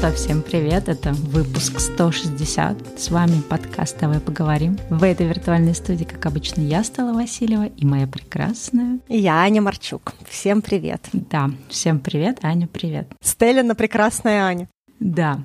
что, всем привет, это выпуск 160, с вами подкаст «Давай поговорим». В этой виртуальной студии, как обычно, я, Стала Васильева, и моя прекрасная... Я, Аня Марчук. Всем привет. Да, всем привет, Аня, привет. Стеллина прекрасная Аня. Да,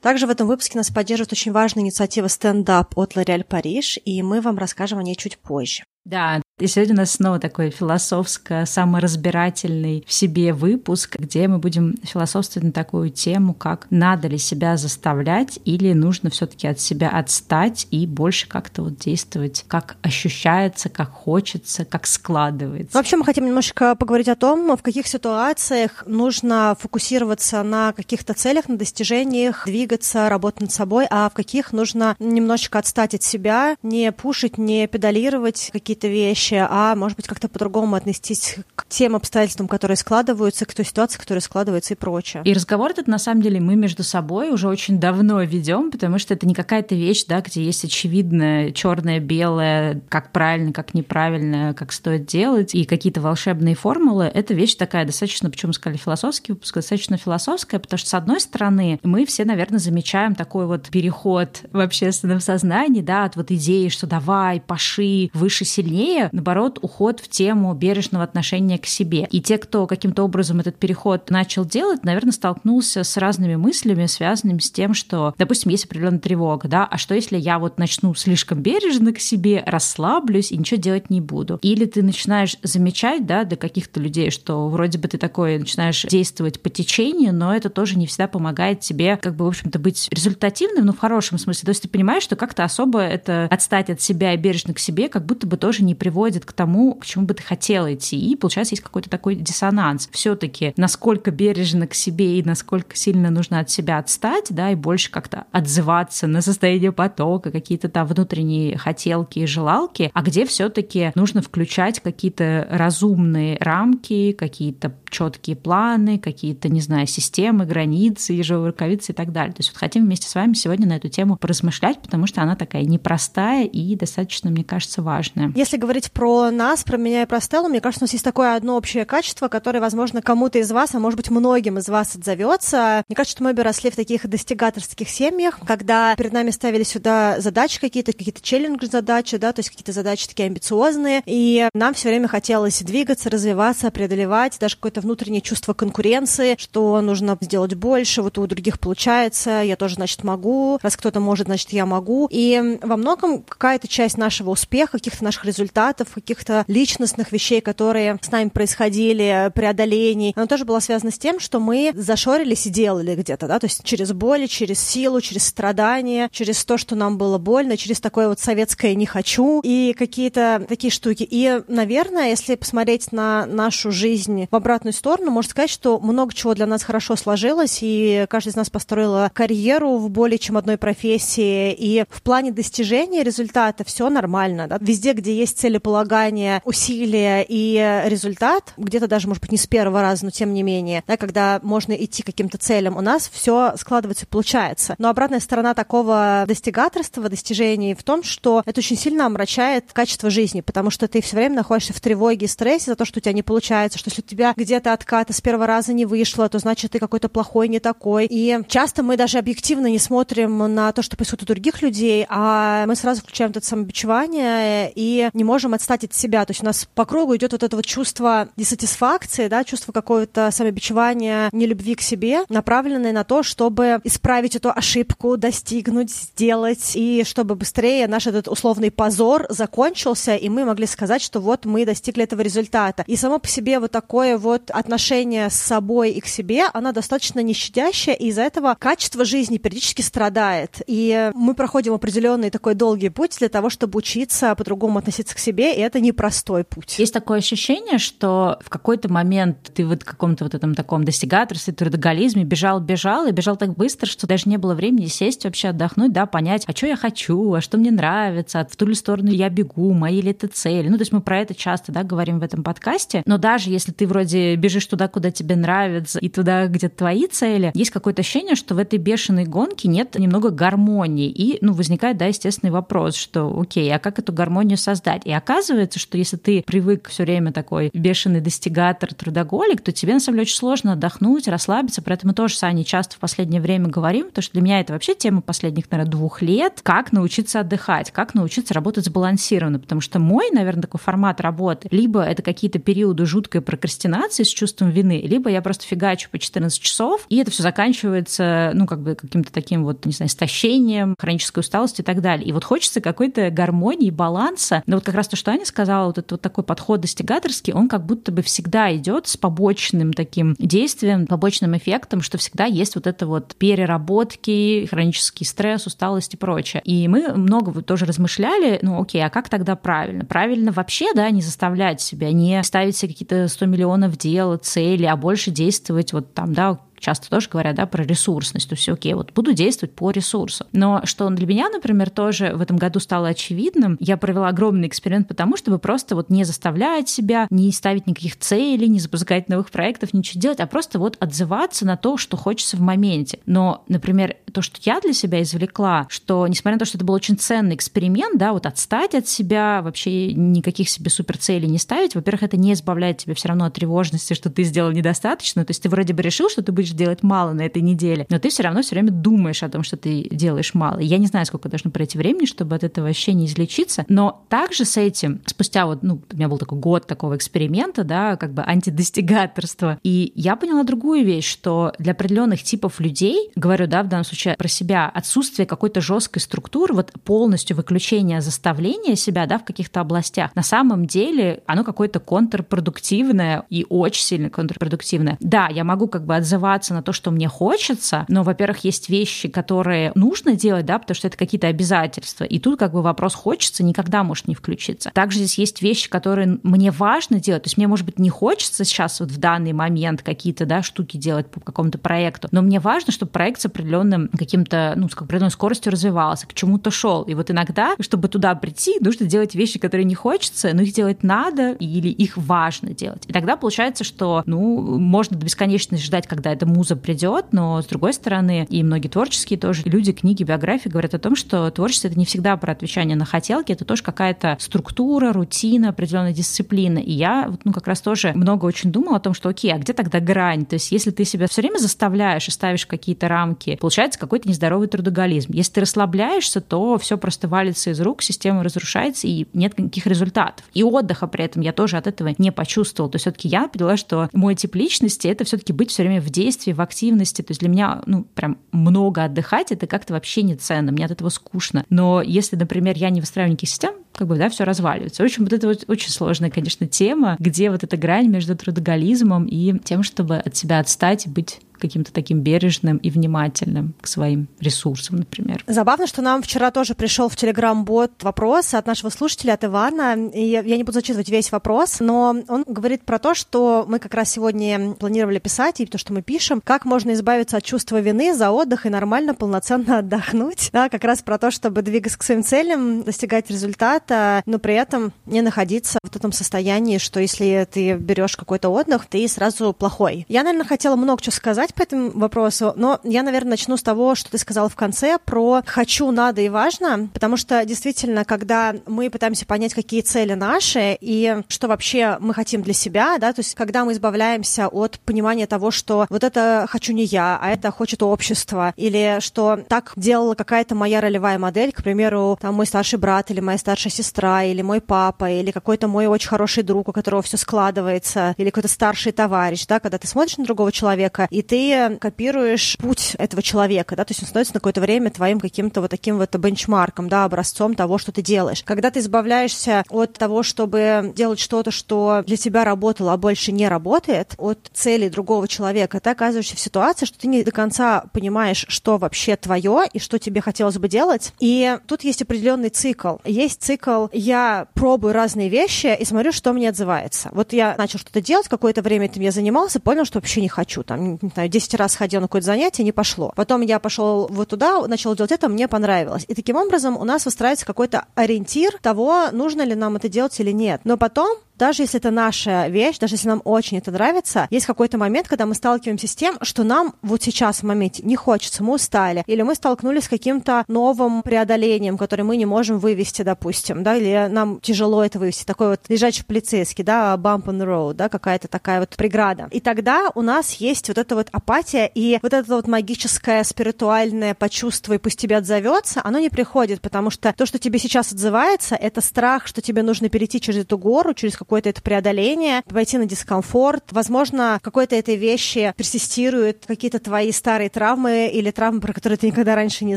также в этом выпуске нас поддерживает очень важная инициатива стендап от L'Oréal Париж, и мы вам расскажем о ней чуть позже. Да, и сегодня у нас снова такой философско-саморазбирательный в себе выпуск, где мы будем философствовать на такую тему, как надо ли себя заставлять или нужно все таки от себя отстать и больше как-то вот действовать, как ощущается, как хочется, как складывается. Вообще мы хотим немножко поговорить о том, в каких ситуациях нужно фокусироваться на каких-то целях, на достижениях, двигаться, работать над собой, а в каких нужно немножечко отстать от себя, не пушить, не педалировать какие-то вещи, будущее, а может быть как-то по-другому отнестись к тем обстоятельствам, которые складываются, к той ситуации, которая складывается и прочее. И разговор этот на самом деле мы между собой уже очень давно ведем, потому что это не какая-то вещь, да, где есть очевидное черное, белое, как правильно, как неправильно, как стоит делать, и какие-то волшебные формулы. Это вещь такая достаточно, почему сказали философский выпуск, достаточно философская, потому что, с одной стороны, мы все, наверное, замечаем такой вот переход в общественном сознании, да, от вот идеи, что давай, паши, выше, сильнее, наоборот, уход в тему бережного отношения к себе. И те, кто каким-то образом этот переход начал делать, наверное, столкнулся с разными мыслями, связанными с тем, что, допустим, есть определенная тревога, да, а что если я вот начну слишком бережно к себе, расслаблюсь и ничего делать не буду? Или ты начинаешь замечать, да, для каких-то людей, что вроде бы ты такой начинаешь действовать по течению, но это тоже не всегда помогает тебе, как бы, в общем-то, быть результативным, но в хорошем смысле. То есть ты понимаешь, что как-то особо это отстать от себя и бережно к себе, как будто бы тоже не приводит приводит к тому, к чему бы ты хотела идти. И получается, есть какой-то такой диссонанс. Все-таки насколько бережно к себе и насколько сильно нужно от себя отстать, да, и больше как-то отзываться на состояние потока, какие-то там внутренние хотелки и желалки, а где все-таки нужно включать какие-то разумные рамки, какие-то четкие планы, какие-то, не знаю, системы, границы, ежовые рукавицы и так далее. То есть вот хотим вместе с вами сегодня на эту тему поразмышлять, потому что она такая непростая и достаточно, мне кажется, важная. Если говорить про нас, про меня и про Стеллу, мне кажется, у нас есть такое одно общее качество, которое, возможно, кому-то из вас, а может быть, многим из вас отзовется. Мне кажется, что мы обе росли в таких достигаторских семьях, когда перед нами ставили сюда задачи какие-то, какие-то челлендж-задачи, да, то есть какие-то задачи такие амбициозные, и нам все время хотелось двигаться, развиваться, преодолевать, даже какое-то внутреннее чувство конкуренции, что нужно сделать больше, вот у других получается, я тоже, значит, могу, раз кто-то может, значит, я могу. И во многом какая-то часть нашего успеха, каких-то наших результатов, каких-то личностных вещей, которые с нами происходили, преодолений, она тоже была связана с тем, что мы зашорились и делали где-то, да, то есть через боль, через силу, через страдания, через то, что нам было больно, через такое вот советское «не хочу» и какие-то такие штуки. И, наверное, если посмотреть на нашу жизнь в обратную сторону, можно сказать, что много чего для нас хорошо сложилось, и каждый из нас построила карьеру в более чем одной профессии, и в плане достижения результата все нормально. Да? Везде, где есть целеполагание, усилия и результат, где-то даже, может быть, не с первого раза, но тем не менее, да, когда можно идти к каким-то целям, у нас все складывается и получается. Но обратная сторона такого достигаторства, достижений в том, что это очень сильно омрачает качество жизни, потому что ты все время находишься в тревоге и стрессе за то, что у тебя не получается, что если у тебя где где-то отката с первого раза не вышло, то значит ты какой-то плохой, не такой. И часто мы даже объективно не смотрим на то, что происходит у других людей, а мы сразу включаем это самобичевание и не можем отстать от себя. То есть у нас по кругу идет вот это вот чувство дисатисфакции, да, чувство какого-то самобичевания, нелюбви к себе, направленное на то, чтобы исправить эту ошибку, достигнуть, сделать, и чтобы быстрее наш этот условный позор закончился, и мы могли сказать, что вот мы достигли этого результата. И само по себе вот такое вот отношение с собой и к себе, она достаточно нещадящая, и из-за этого качество жизни периодически страдает. И мы проходим определенный такой долгий путь для того, чтобы учиться по-другому относиться к себе, и это непростой путь. Есть такое ощущение, что в какой-то момент ты в каком-то вот этом таком достигаторстве, трудоголизме бежал, бежал, и бежал так быстро, что даже не было времени сесть вообще отдохнуть, да, понять, а что я хочу, а что мне нравится, в ту ли сторону я бегу, мои ли это цели. Ну, то есть мы про это часто, да, говорим в этом подкасте, но даже если ты вроде бежишь туда, куда тебе нравится, и туда, где твои цели, есть какое-то ощущение, что в этой бешеной гонке нет немного гармонии. И, ну, возникает, да, естественный вопрос, что, окей, а как эту гармонию создать? И оказывается, оказывается, что если ты привык все время такой бешеный достигатор, трудоголик, то тебе на самом деле очень сложно отдохнуть, расслабиться. Про это мы тоже с Аней часто в последнее время говорим, потому что для меня это вообще тема последних, наверное, двух лет. Как научиться отдыхать, как научиться работать сбалансированно. Потому что мой, наверное, такой формат работы, либо это какие-то периоды жуткой прокрастинации с чувством вины, либо я просто фигачу по 14 часов, и это все заканчивается, ну, как бы каким-то таким вот, не знаю, истощением, хронической усталостью и так далее. И вот хочется какой-то гармонии, баланса. Но вот как раз то, что Аня сказала, вот этот вот такой подход достигаторский, он как будто бы всегда идет с побочным таким действием, побочным эффектом, что всегда есть вот это вот переработки, хронический стресс, усталость и прочее. И мы много вот тоже размышляли, ну окей, а как тогда правильно? Правильно вообще, да, не заставлять себя, не ставить себе какие-то 100 миллионов дел, цели, а больше действовать вот там, да, часто тоже говорят, да, про ресурсность. То есть, окей, вот буду действовать по ресурсу. Но что для меня, например, тоже в этом году стало очевидным, я провела огромный эксперимент потому, чтобы просто вот не заставлять себя, не ставить никаких целей, не запускать новых проектов, ничего делать, а просто вот отзываться на то, что хочется в моменте. Но, например, то, что я для себя извлекла, что, несмотря на то, что это был очень ценный эксперимент, да, вот отстать от себя, вообще никаких себе суперцелей не ставить, во-первых, это не избавляет тебя все равно от тревожности, что ты сделал недостаточно, то есть ты вроде бы решил, что ты будешь делать мало на этой неделе, но ты все равно все время думаешь о том, что ты делаешь мало. Я не знаю, сколько должно пройти времени, чтобы от этого ощущения излечиться, но также с этим, спустя вот, ну, у меня был такой год такого эксперимента, да, как бы антидостигаторства, и я поняла другую вещь, что для определенных типов людей, говорю, да, в данном случае про себя, отсутствие какой-то жесткой структуры, вот полностью выключение заставления себя да, в каких-то областях, на самом деле оно какое-то контрпродуктивное и очень сильно контрпродуктивное. Да, я могу как бы отзываться на то, что мне хочется, но, во-первых, есть вещи, которые нужно делать, да, потому что это какие-то обязательства. И тут как бы вопрос хочется никогда может не включиться. Также здесь есть вещи, которые мне важно делать. То есть мне, может быть, не хочется сейчас вот в данный момент какие-то да, штуки делать по какому-то проекту, но мне важно, чтобы проект с определенным каким-то, ну, с определенной скоростью развивался, к чему-то шел. И вот иногда, чтобы туда прийти, нужно делать вещи, которые не хочется, но их делать надо или их важно делать. И тогда получается, что, ну, можно до бесконечности ждать, когда эта муза придет, но с другой стороны, и многие творческие тоже люди, книги, биографии говорят о том, что творчество это не всегда про отвечание на хотелки, это тоже какая-то структура, рутина, определенная дисциплина. И я, ну, как раз тоже много очень думала о том, что, окей, а где тогда грань? То есть, если ты себя все время заставляешь и ставишь какие-то рамки, получается, какой-то нездоровый трудоголизм. Если ты расслабляешься, то все просто валится из рук, система разрушается, и нет никаких результатов. И отдыха при этом я тоже от этого не почувствовала. То есть все-таки я поняла, что мой тип личности — это все-таки быть все время в действии, в активности. То есть для меня, ну, прям много отдыхать — это как-то вообще не ценно, мне от этого скучно. Но если, например, я не выстраиваю никаких систем, как бы, да, все разваливается. В общем, вот это вот очень сложная, конечно, тема, где вот эта грань между трудоголизмом и тем, чтобы от себя отстать и быть каким-то таким бережным и внимательным к своим ресурсам, например. Забавно, что нам вчера тоже пришел в Телеграм-бот вопрос от нашего слушателя, от Ивана. И я не буду зачитывать весь вопрос, но он говорит про то, что мы как раз сегодня планировали писать, и то, что мы пишем, как можно избавиться от чувства вины за отдых и нормально, полноценно отдохнуть. Да, как раз про то, чтобы двигаться к своим целям, достигать результата, но при этом не находиться в этом состоянии, что если ты берешь какой-то отдых, ты сразу плохой. Я, наверное, хотела много чего сказать, сказать по этому вопросу, но я, наверное, начну с того, что ты сказала в конце про «хочу, надо и важно», потому что действительно, когда мы пытаемся понять, какие цели наши и что вообще мы хотим для себя, да, то есть когда мы избавляемся от понимания того, что вот это хочу не я, а это хочет общество, или что так делала какая-то моя ролевая модель, к примеру, там мой старший брат или моя старшая сестра, или мой папа, или какой-то мой очень хороший друг, у которого все складывается, или какой-то старший товарищ, да, когда ты смотришь на другого человека, и ты ты копируешь путь этого человека, да, то есть он становится на какое-то время твоим каким-то вот таким вот бенчмарком, да, образцом того, что ты делаешь. Когда ты избавляешься от того, чтобы делать что-то, что для тебя работало, а больше не работает, от цели другого человека, ты оказываешься в ситуации, что ты не до конца понимаешь, что вообще твое и что тебе хотелось бы делать. И тут есть определенный цикл. Есть цикл, я пробую разные вещи и смотрю, что мне отзывается. Вот я начал что-то делать, какое-то время этим я занимался, понял, что вообще не хочу, там, не знаю, 10 раз ходил на какое-то занятие, не пошло. Потом я пошел вот туда, начал делать это, мне понравилось. И таким образом у нас выстраивается какой-то ориентир того, нужно ли нам это делать или нет. Но потом даже если это наша вещь, даже если нам очень это нравится, есть какой-то момент, когда мы сталкиваемся с тем, что нам вот сейчас в моменте не хочется, мы устали, или мы столкнулись с каким-то новым преодолением, которое мы не можем вывести, допустим, да, или нам тяжело это вывести, такой вот лежачий полицейский, да, bump on the road, да, какая-то такая вот преграда. И тогда у нас есть вот эта вот апатия и вот это вот магическое, спиритуальное почувствуй, пусть тебе отзовется, оно не приходит, потому что то, что тебе сейчас отзывается, это страх, что тебе нужно перейти через эту гору, через какое-то это преодоление, пойти на дискомфорт. Возможно, какой-то этой вещи персистируют какие-то твои старые травмы или травмы, про которые ты никогда раньше не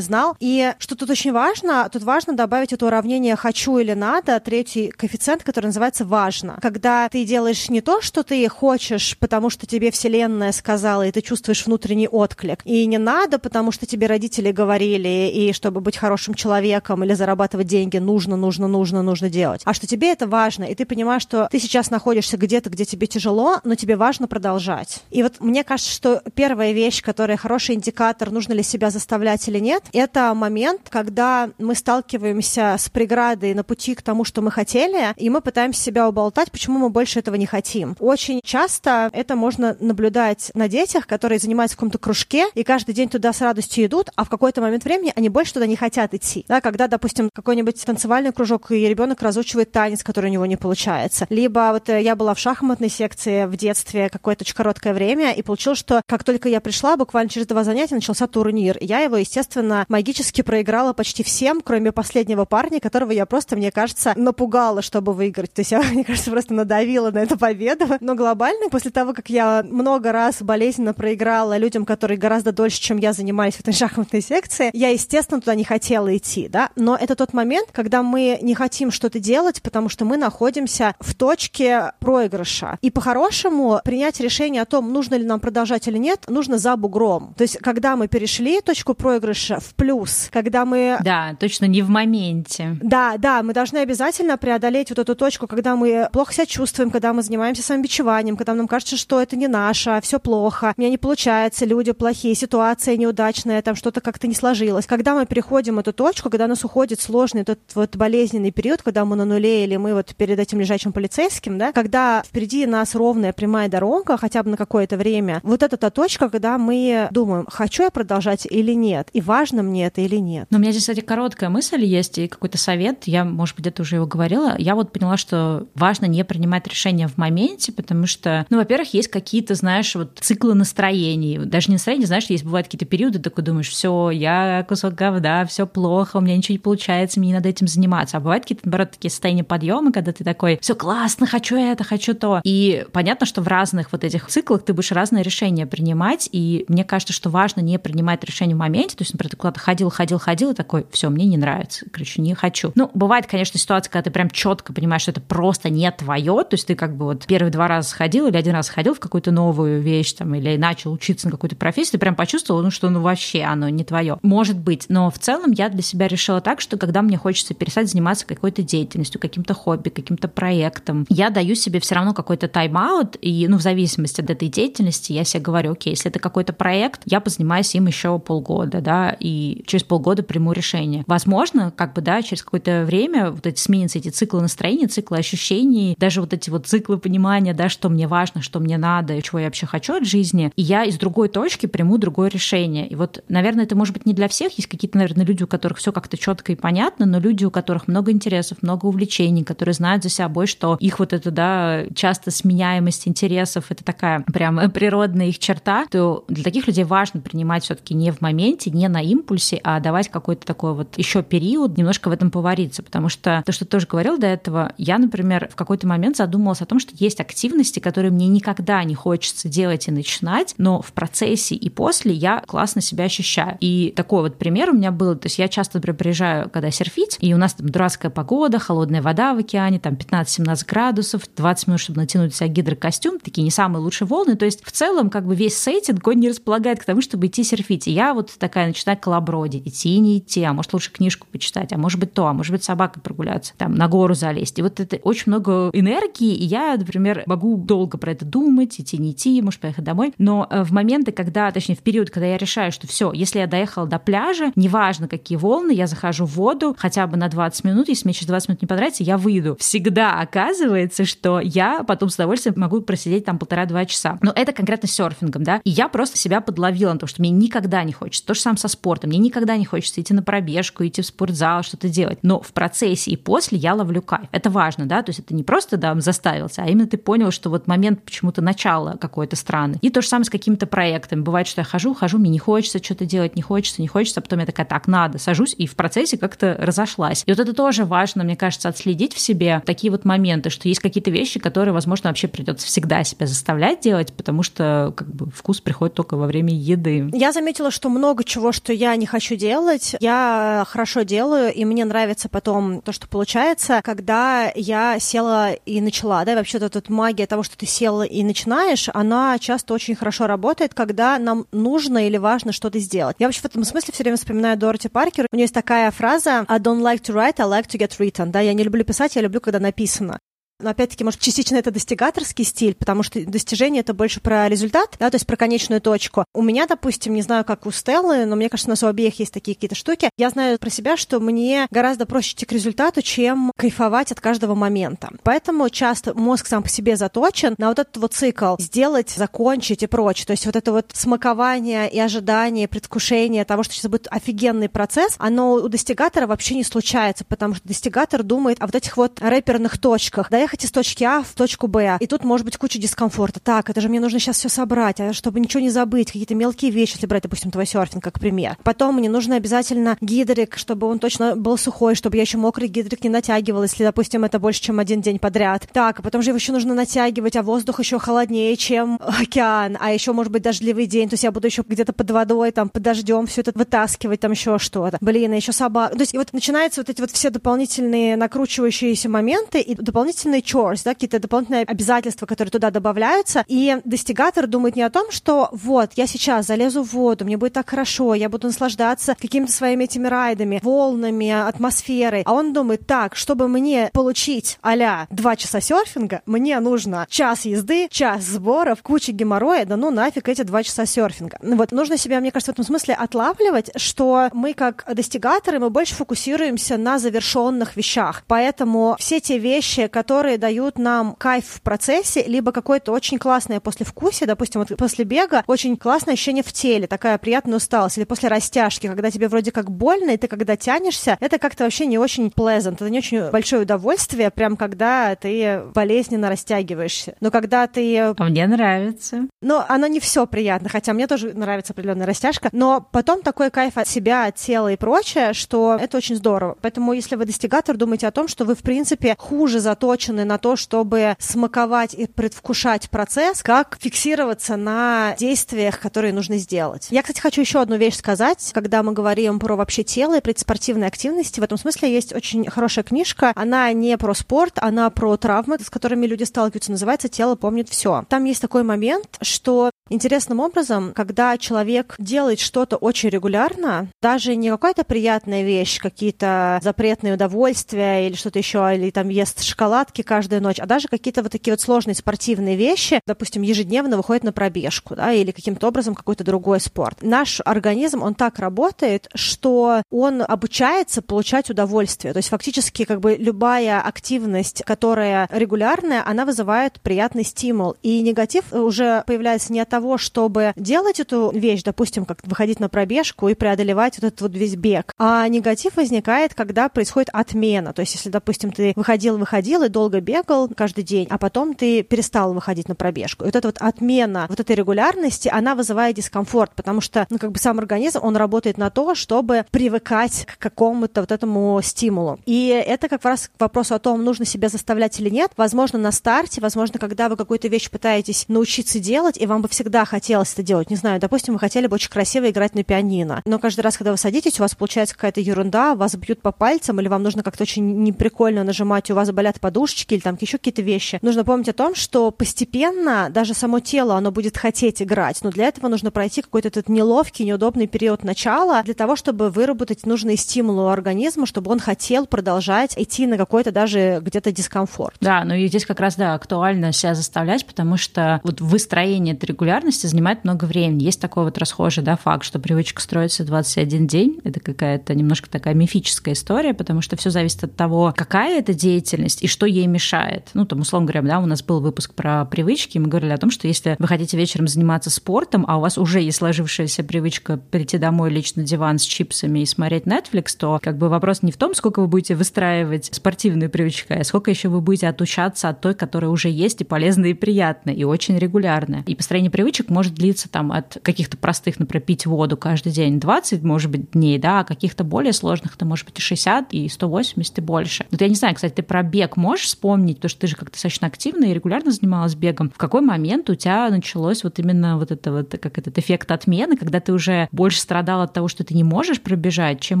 знал. И что тут очень важно, тут важно добавить это уравнение «хочу» или «надо», третий коэффициент, который называется «важно». Когда ты делаешь не то, что ты хочешь, потому что тебе Вселенная сказала, и ты чувствуешь внутренний отклик, и не надо, потому что тебе родители говорили, и чтобы быть хорошим человеком или зарабатывать деньги, нужно, нужно, нужно, нужно делать. А что тебе это важно, и ты понимаешь, что ты сейчас находишься где-то, где тебе тяжело, но тебе важно продолжать. И вот мне кажется, что первая вещь, которая хороший индикатор, нужно ли себя заставлять или нет, это момент, когда мы сталкиваемся с преградой на пути к тому, что мы хотели, и мы пытаемся себя уболтать, почему мы больше этого не хотим. Очень часто это можно наблюдать на детях, которые занимаются в каком-то кружке, и каждый день туда с радостью идут, а в какой-то момент времени они больше туда не хотят идти. Да, когда, допустим, какой-нибудь танцевальный кружок, и ребенок разучивает танец, который у него не получается. Либо вот э, я была в шахматной секции в детстве какое-то очень короткое время, и получилось, что как только я пришла, буквально через два занятия начался турнир. Я его, естественно, магически проиграла почти всем, кроме последнего парня, которого я просто, мне кажется, напугала, чтобы выиграть. То есть я, мне кажется, просто надавила на эту победу. Но глобально, после того, как я много раз болезненно проиграла людям, которые гораздо дольше, чем я занимались в этой шахматной секции, я, естественно, туда не хотела идти, да. Но это тот момент, когда мы не хотим что-то делать, потому что мы находимся в точке проигрыша. И по-хорошему принять решение о том, нужно ли нам продолжать или нет, нужно за бугром. То есть, когда мы перешли точку проигрыша в плюс, когда мы... Да, точно не в моменте. Да, да, мы должны обязательно преодолеть вот эту точку, когда мы плохо себя чувствуем, когда мы занимаемся самобичеванием, когда нам кажется, что это не наше, а все плохо, у меня не получается, люди плохие, ситуация неудачная, там что-то как-то не сложилось. Когда мы переходим эту точку, когда нас уходит сложный этот вот болезненный период, когда мы на нуле или мы вот перед этим лежачим полицейским, да, когда впереди нас ровная прямая дорога, хотя бы на какое-то время, вот это та точка, когда мы думаем, хочу я продолжать или нет, и важно мне это или нет. Но у меня здесь, кстати, короткая мысль есть и какой-то совет, я, может быть, где-то уже его говорила. Я вот поняла, что важно не принимать решения в моменте, потому что, ну, во-первых, есть какие-то, знаешь, вот циклы настроений. Даже не настроение, знаешь, есть бывают какие-то периоды, такой думаешь, все, я кусок говна, все плохо, у меня ничего не получается, мне не надо этим заниматься. А бывают какие-то, наоборот, такие состояния подъема, когда ты такой, все классно, хочу это, хочу то. И понятно, что в разных вот этих циклах ты будешь разные решения принимать, и мне кажется, что важно не принимать решение в моменте, то есть, например, ты куда-то ходил, ходил, ходил, и такой, все, мне не нравится, короче, не хочу. Ну, бывает, конечно, ситуация, когда ты прям четко понимаешь, что это просто не твое, то есть ты как бы вот первые два раза сходил или один раз ходил в какую-то новую вещь там, или начал учиться на какую-то профессию, ты прям почувствовал, ну, что ну вообще оно не твое. Может быть, но в целом я для себя решила так, что когда мне хочется перестать заниматься какой-то деятельностью, каким-то хобби, каким-то проектом, я даю себе все равно какой-то тайм-аут, и, ну, в зависимости от этой деятельности, я себе говорю, окей, если это какой-то проект, я позанимаюсь им еще полгода, да, и через полгода приму решение. Возможно, как бы, да, через какое-то время вот эти сменятся эти циклы настроения, циклы ощущений, даже вот эти вот циклы понимания, да, что мне важно, что мне надо, чего я вообще хочу от жизни, и я из другой точки приму другое решение. И вот, наверное, это может быть не для всех, есть какие-то, наверное, люди, у которых все как-то четко и понятно, но люди, у которых много интересов, много увлечений, которые знают за собой, что их вот это, да, часто сменяемость интересов, это такая прям природная их черта, то для таких людей важно принимать все-таки не в моменте, не на импульсе, а давать какой-то такой вот еще период, немножко в этом повариться, потому что то, что ты тоже говорил до этого, я, например, в какой-то момент задумалась о том, что есть активности, которые мне никогда не хочется делать и начинать, но в процессе и после я классно себя ощущаю. И такой вот пример у меня был, то есть я часто, например, приезжаю, когда серфить, и у нас там дурацкая погода, холодная вода в океане, там 15-17 градусов, 20 минут, чтобы натянуть себя гидрокостюм, такие не самые лучшие волны, то есть в целом как бы весь сеттинг, он не располагает к тому, чтобы идти серфить. И я вот такая начинаю колобродить, идти и не идти, а может лучше книжку почитать, а может быть то, а может быть собакой прогуляться, там на гору залезть. И вот это очень много энергии, и я, например, могу долго про это думать, идти, не идти, может поехать домой, но э, в моменты, когда, точнее, в период, когда я решаю, что все, если я доехала до пляжа, неважно, какие волны, я захожу в воду хотя бы на 20 минут, если мне через 20 минут не понравится, я выйду. Всегда оказывается, оказывается, что я потом с удовольствием могу просидеть там полтора-два часа. Но это конкретно серфингом, да. И я просто себя подловила на то, что мне никогда не хочется. То же самое со спортом. Мне никогда не хочется идти на пробежку, идти в спортзал, что-то делать. Но в процессе и после я ловлю кайф. Это важно, да. То есть это не просто, да, заставился, а именно ты понял, что вот момент почему-то начала какой-то странный. И то же самое с какими-то проектами. Бывает, что я хожу, хожу, мне не хочется что-то делать, не хочется, не хочется, а потом я такая, так, надо, сажусь, и в процессе как-то разошлась. И вот это тоже важно, мне кажется, отследить в себе такие вот моменты, что есть какие-то вещи, которые, возможно, вообще придется всегда себя заставлять делать, потому что как бы вкус приходит только во время еды. Я заметила, что много чего, что я не хочу делать, я хорошо делаю, и мне нравится потом то, что получается, когда я села и начала, да, вообще вот эта магия того, что ты села и начинаешь, она часто очень хорошо работает, когда нам нужно или важно что-то сделать. Я вообще в этом смысле все время вспоминаю Дороти Паркер. У нее есть такая фраза «I don't like to write, I like to get written». Да, я не люблю писать, я люблю, когда написано. Но опять-таки, может, частично это достигаторский стиль, потому что достижение это больше про результат, да, то есть про конечную точку. У меня, допустим, не знаю, как у Стеллы, но мне кажется, у нас у обеих есть такие какие-то штуки. Я знаю про себя, что мне гораздо проще идти к результату, чем кайфовать от каждого момента. Поэтому часто мозг сам по себе заточен на вот этот вот цикл сделать, закончить и прочее. То есть вот это вот смакование и ожидание, предвкушение того, что сейчас будет офигенный процесс, оно у достигатора вообще не случается, потому что достигатор думает о вот этих вот рэперных точках. Да, доехать из точки А в точку Б. И тут может быть куча дискомфорта. Так, это же мне нужно сейчас все собрать, а чтобы ничего не забыть, какие-то мелкие вещи, если брать, допустим, твой серфинг как пример. Потом мне нужно обязательно гидрик, чтобы он точно был сухой, чтобы я еще мокрый гидрик не натягивал, если, допустим, это больше, чем один день подряд. Так, а потом же его еще нужно натягивать, а воздух еще холоднее, чем океан, а еще, может быть, дождливый день, то есть я буду еще где-то под водой, там, под дождем все это вытаскивать, там еще что-то. Блин, а еще собака. То есть и вот начинаются вот эти вот все дополнительные накручивающиеся моменты и дополнительные chores, да, какие-то дополнительные обязательства, которые туда добавляются, и достигатор думает не о том, что вот, я сейчас залезу в воду, мне будет так хорошо, я буду наслаждаться какими-то своими этими райдами, волнами, атмосферой, а он думает, так, чтобы мне получить а два часа серфинга, мне нужно час езды, час сборов, куча геморроя, да ну нафиг эти два часа серфинга. Вот, нужно себя, мне кажется, в этом смысле отлавливать, что мы как достигаторы, мы больше фокусируемся на завершенных вещах, поэтому все те вещи, которые которые дают нам кайф в процессе, либо какое-то очень классное послевкусие, допустим, вот после бега очень классное ощущение в теле, такая приятная усталость, или после растяжки, когда тебе вроде как больно, и ты когда тянешься, это как-то вообще не очень pleasant, это не очень большое удовольствие, прям когда ты болезненно растягиваешься. Но когда ты... А мне нравится. Но оно не все приятно, хотя мне тоже нравится определенная растяжка, но потом такой кайф от себя, от тела и прочее, что это очень здорово. Поэтому если вы достигатор, думайте о том, что вы, в принципе, хуже заточены заточены на то, чтобы смаковать и предвкушать процесс, как фиксироваться на действиях, которые нужно сделать. Я, кстати, хочу еще одну вещь сказать. Когда мы говорим про вообще тело и предспортивные активности, в этом смысле есть очень хорошая книжка. Она не про спорт, она про травмы, с которыми люди сталкиваются. Называется «Тело помнит все». Там есть такой момент, что Интересным образом, когда человек делает что-то очень регулярно, даже не какая-то приятная вещь, какие-то запретные удовольствия или что-то еще, или там ест шоколадки каждую ночь, а даже какие-то вот такие вот сложные спортивные вещи, допустим, ежедневно выходит на пробежку, да, или каким-то образом какой-то другой спорт. Наш организм, он так работает, что он обучается получать удовольствие. То есть фактически как бы любая активность, которая регулярная, она вызывает приятный стимул. И негатив уже появляется не от того, того, чтобы делать эту вещь, допустим, как выходить на пробежку и преодолевать вот этот вот весь бег. А негатив возникает, когда происходит отмена. То есть, если, допустим, ты выходил, выходил и долго бегал каждый день, а потом ты перестал выходить на пробежку. И вот эта вот отмена вот этой регулярности, она вызывает дискомфорт, потому что, ну, как бы сам организм, он работает на то, чтобы привыкать к какому-то вот этому стимулу. И это как раз к вопросу о том, нужно себя заставлять или нет. Возможно, на старте, возможно, когда вы какую-то вещь пытаетесь научиться делать, и вам бы всегда всегда хотелось это делать. Не знаю, допустим, вы хотели бы очень красиво играть на пианино, но каждый раз, когда вы садитесь, у вас получается какая-то ерунда, вас бьют по пальцам, или вам нужно как-то очень неприкольно нажимать, у вас болят подушечки, или там еще какие-то вещи. Нужно помнить о том, что постепенно даже само тело, оно будет хотеть играть, но для этого нужно пройти какой-то этот неловкий, неудобный период начала для того, чтобы выработать нужные стимулы у организма, чтобы он хотел продолжать идти на какой-то даже где-то дискомфорт. Да, ну и здесь как раз, да, актуально себя заставлять, потому что вот выстроение этой регулярности занимает много времени. Есть такой вот расхожий да, факт, что привычка строится 21 день. Это какая-то немножко такая мифическая история, потому что все зависит от того, какая это деятельность и что ей мешает. Ну, там, условно говоря, да, у нас был выпуск про привычки, и мы говорили о том, что если вы хотите вечером заниматься спортом, а у вас уже есть сложившаяся привычка прийти домой, лечь на диван с чипсами и смотреть Netflix, то как бы вопрос не в том, сколько вы будете выстраивать спортивную привычку, а сколько еще вы будете отучаться от той, которая уже есть и полезная и приятная, и очень регулярная. И построение привычек может длиться там от каких-то простых, например, пить воду каждый день 20, может быть, дней, да, а каких-то более сложных это может быть и 60, и 180, и больше. Вот я не знаю, кстати, ты про бег можешь вспомнить, потому что ты же как-то достаточно активно и регулярно занималась бегом. В какой момент у тебя началось вот именно вот это вот, как этот эффект отмены, когда ты уже больше страдал от того, что ты не можешь пробежать, чем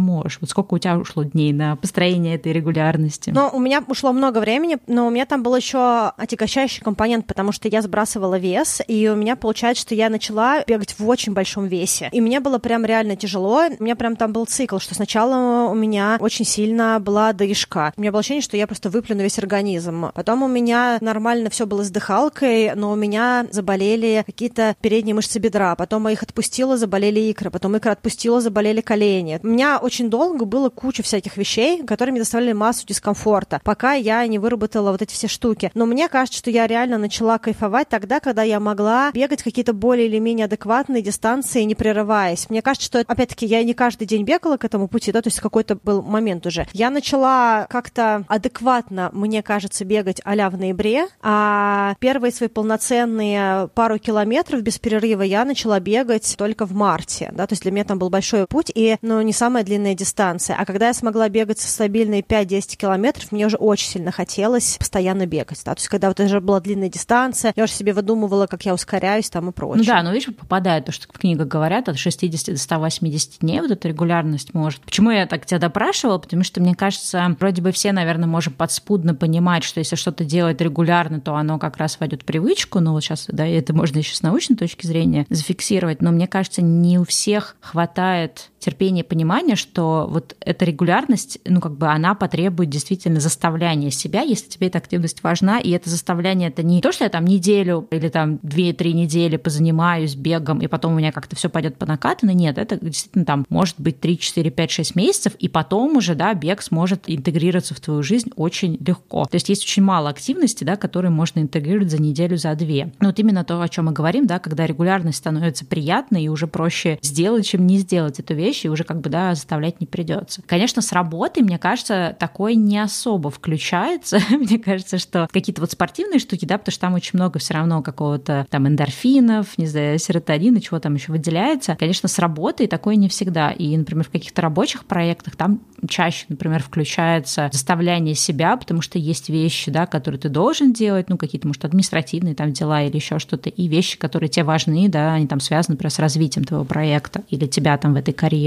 можешь? Вот сколько у тебя ушло дней на построение этой регулярности? Ну, у меня ушло много времени, но у меня там был еще отягощающий компонент, потому что я сбрасывала вес, и у меня получается, что я начала бегать в очень большом весе. И мне было прям реально тяжело. У меня прям там был цикл, что сначала у меня очень сильно была дышка. У меня было ощущение, что я просто выплюну весь организм. Потом у меня нормально все было с дыхалкой, но у меня заболели какие-то передние мышцы бедра. Потом я их отпустила, заболели икры. Потом икры отпустила, заболели колени. У меня очень долго было куча всяких вещей, которые мне доставляли массу дискомфорта, пока я не выработала вот эти все штуки. Но мне кажется, что я реально начала кайфовать тогда, когда я могла бегать какие-то более или менее адекватные дистанции, не прерываясь. Мне кажется, что, опять-таки, я не каждый день бегала к этому пути, да, то есть какой-то был момент уже. Я начала как-то адекватно, мне кажется, бегать а в ноябре, а первые свои полноценные пару километров без перерыва я начала бегать только в марте, да, то есть для меня там был большой путь и, ну, не самая длинная дистанция. А когда я смогла бегать стабильные 5-10 километров, мне уже очень сильно хотелось постоянно бегать, да, то есть когда вот уже была длинная дистанция, я уже себе выдумывала, как я ускоряюсь там и прочее. Ну да, но видишь, попадает то, что в книгах говорят, от 60 до 180 дней вот эта регулярность может. Почему я так тебя допрашивала? Потому что, мне кажется, вроде бы все, наверное, можем подспудно понимать, что если что-то делать регулярно, то оно как раз войдет в привычку. Ну вот сейчас, да, это можно еще с научной точки зрения зафиксировать. Но мне кажется, не у всех хватает терпения, понимания, что вот эта регулярность, ну как бы она потребует действительно заставляния себя, если тебе эта активность важна, и это заставляние это не то, что я там неделю или там две-три недели позанимаюсь бегом, и потом у меня как-то все пойдет по накатанной, нет, это действительно там может быть 3, 4, 5, 6 месяцев, и потом уже, да, бег сможет интегрироваться в твою жизнь очень легко. То есть есть очень мало активности, да, которые можно интегрировать за неделю, за две. Но вот именно то, о чем мы говорим, да, когда регулярность становится приятной, и уже проще сделать, чем не сделать эту вещь, и уже как бы, да, заставлять не придется. Конечно, с работой, мне кажется, такое не особо включается. мне кажется, что какие-то вот спортивные штуки, да, потому что там очень много все равно какого-то там эндорфинов, не знаю, серотонина, чего там еще выделяется. Конечно, с работой такое не всегда. И, например, в каких-то рабочих проектах там чаще, например, включается заставляние себя, потому что есть вещи, да, которые ты должен делать, ну, какие-то, может, административные там дела или еще что-то, и вещи, которые тебе важны, да, они там связаны, например, с развитием твоего проекта или тебя там в этой карьере.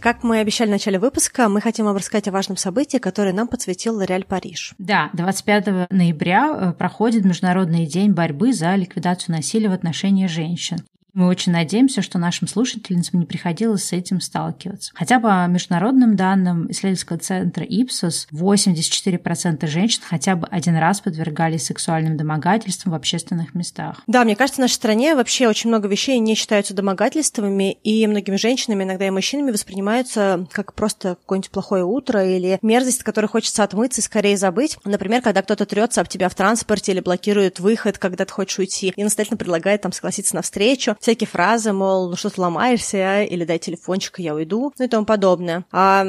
Как мы обещали в начале выпуска, мы хотим вам рассказать о важном событии, которое нам подсветил Лореаль Париж. Да, 25 ноября э, проходит Международный день борьбы за ликвидацию насилия в отношении женщин. Мы очень надеемся, что нашим слушательницам не приходилось с этим сталкиваться. Хотя по международным данным исследовательского центра Ipsos 84% женщин хотя бы один раз подвергались сексуальным домогательствам в общественных местах. Да, мне кажется, в нашей стране вообще очень много вещей не считаются домогательствами, и многими женщинами, иногда и мужчинами воспринимаются как просто какое-нибудь плохое утро или мерзость, от которой хочется отмыться и скорее забыть. Например, когда кто-то трется об тебя в транспорте или блокирует выход, когда ты хочешь уйти, и настоятельно предлагает там согласиться на встречу всякие фразы, мол, ну что ты ломаешься, или дай телефончик, я уйду, ну и тому подобное. А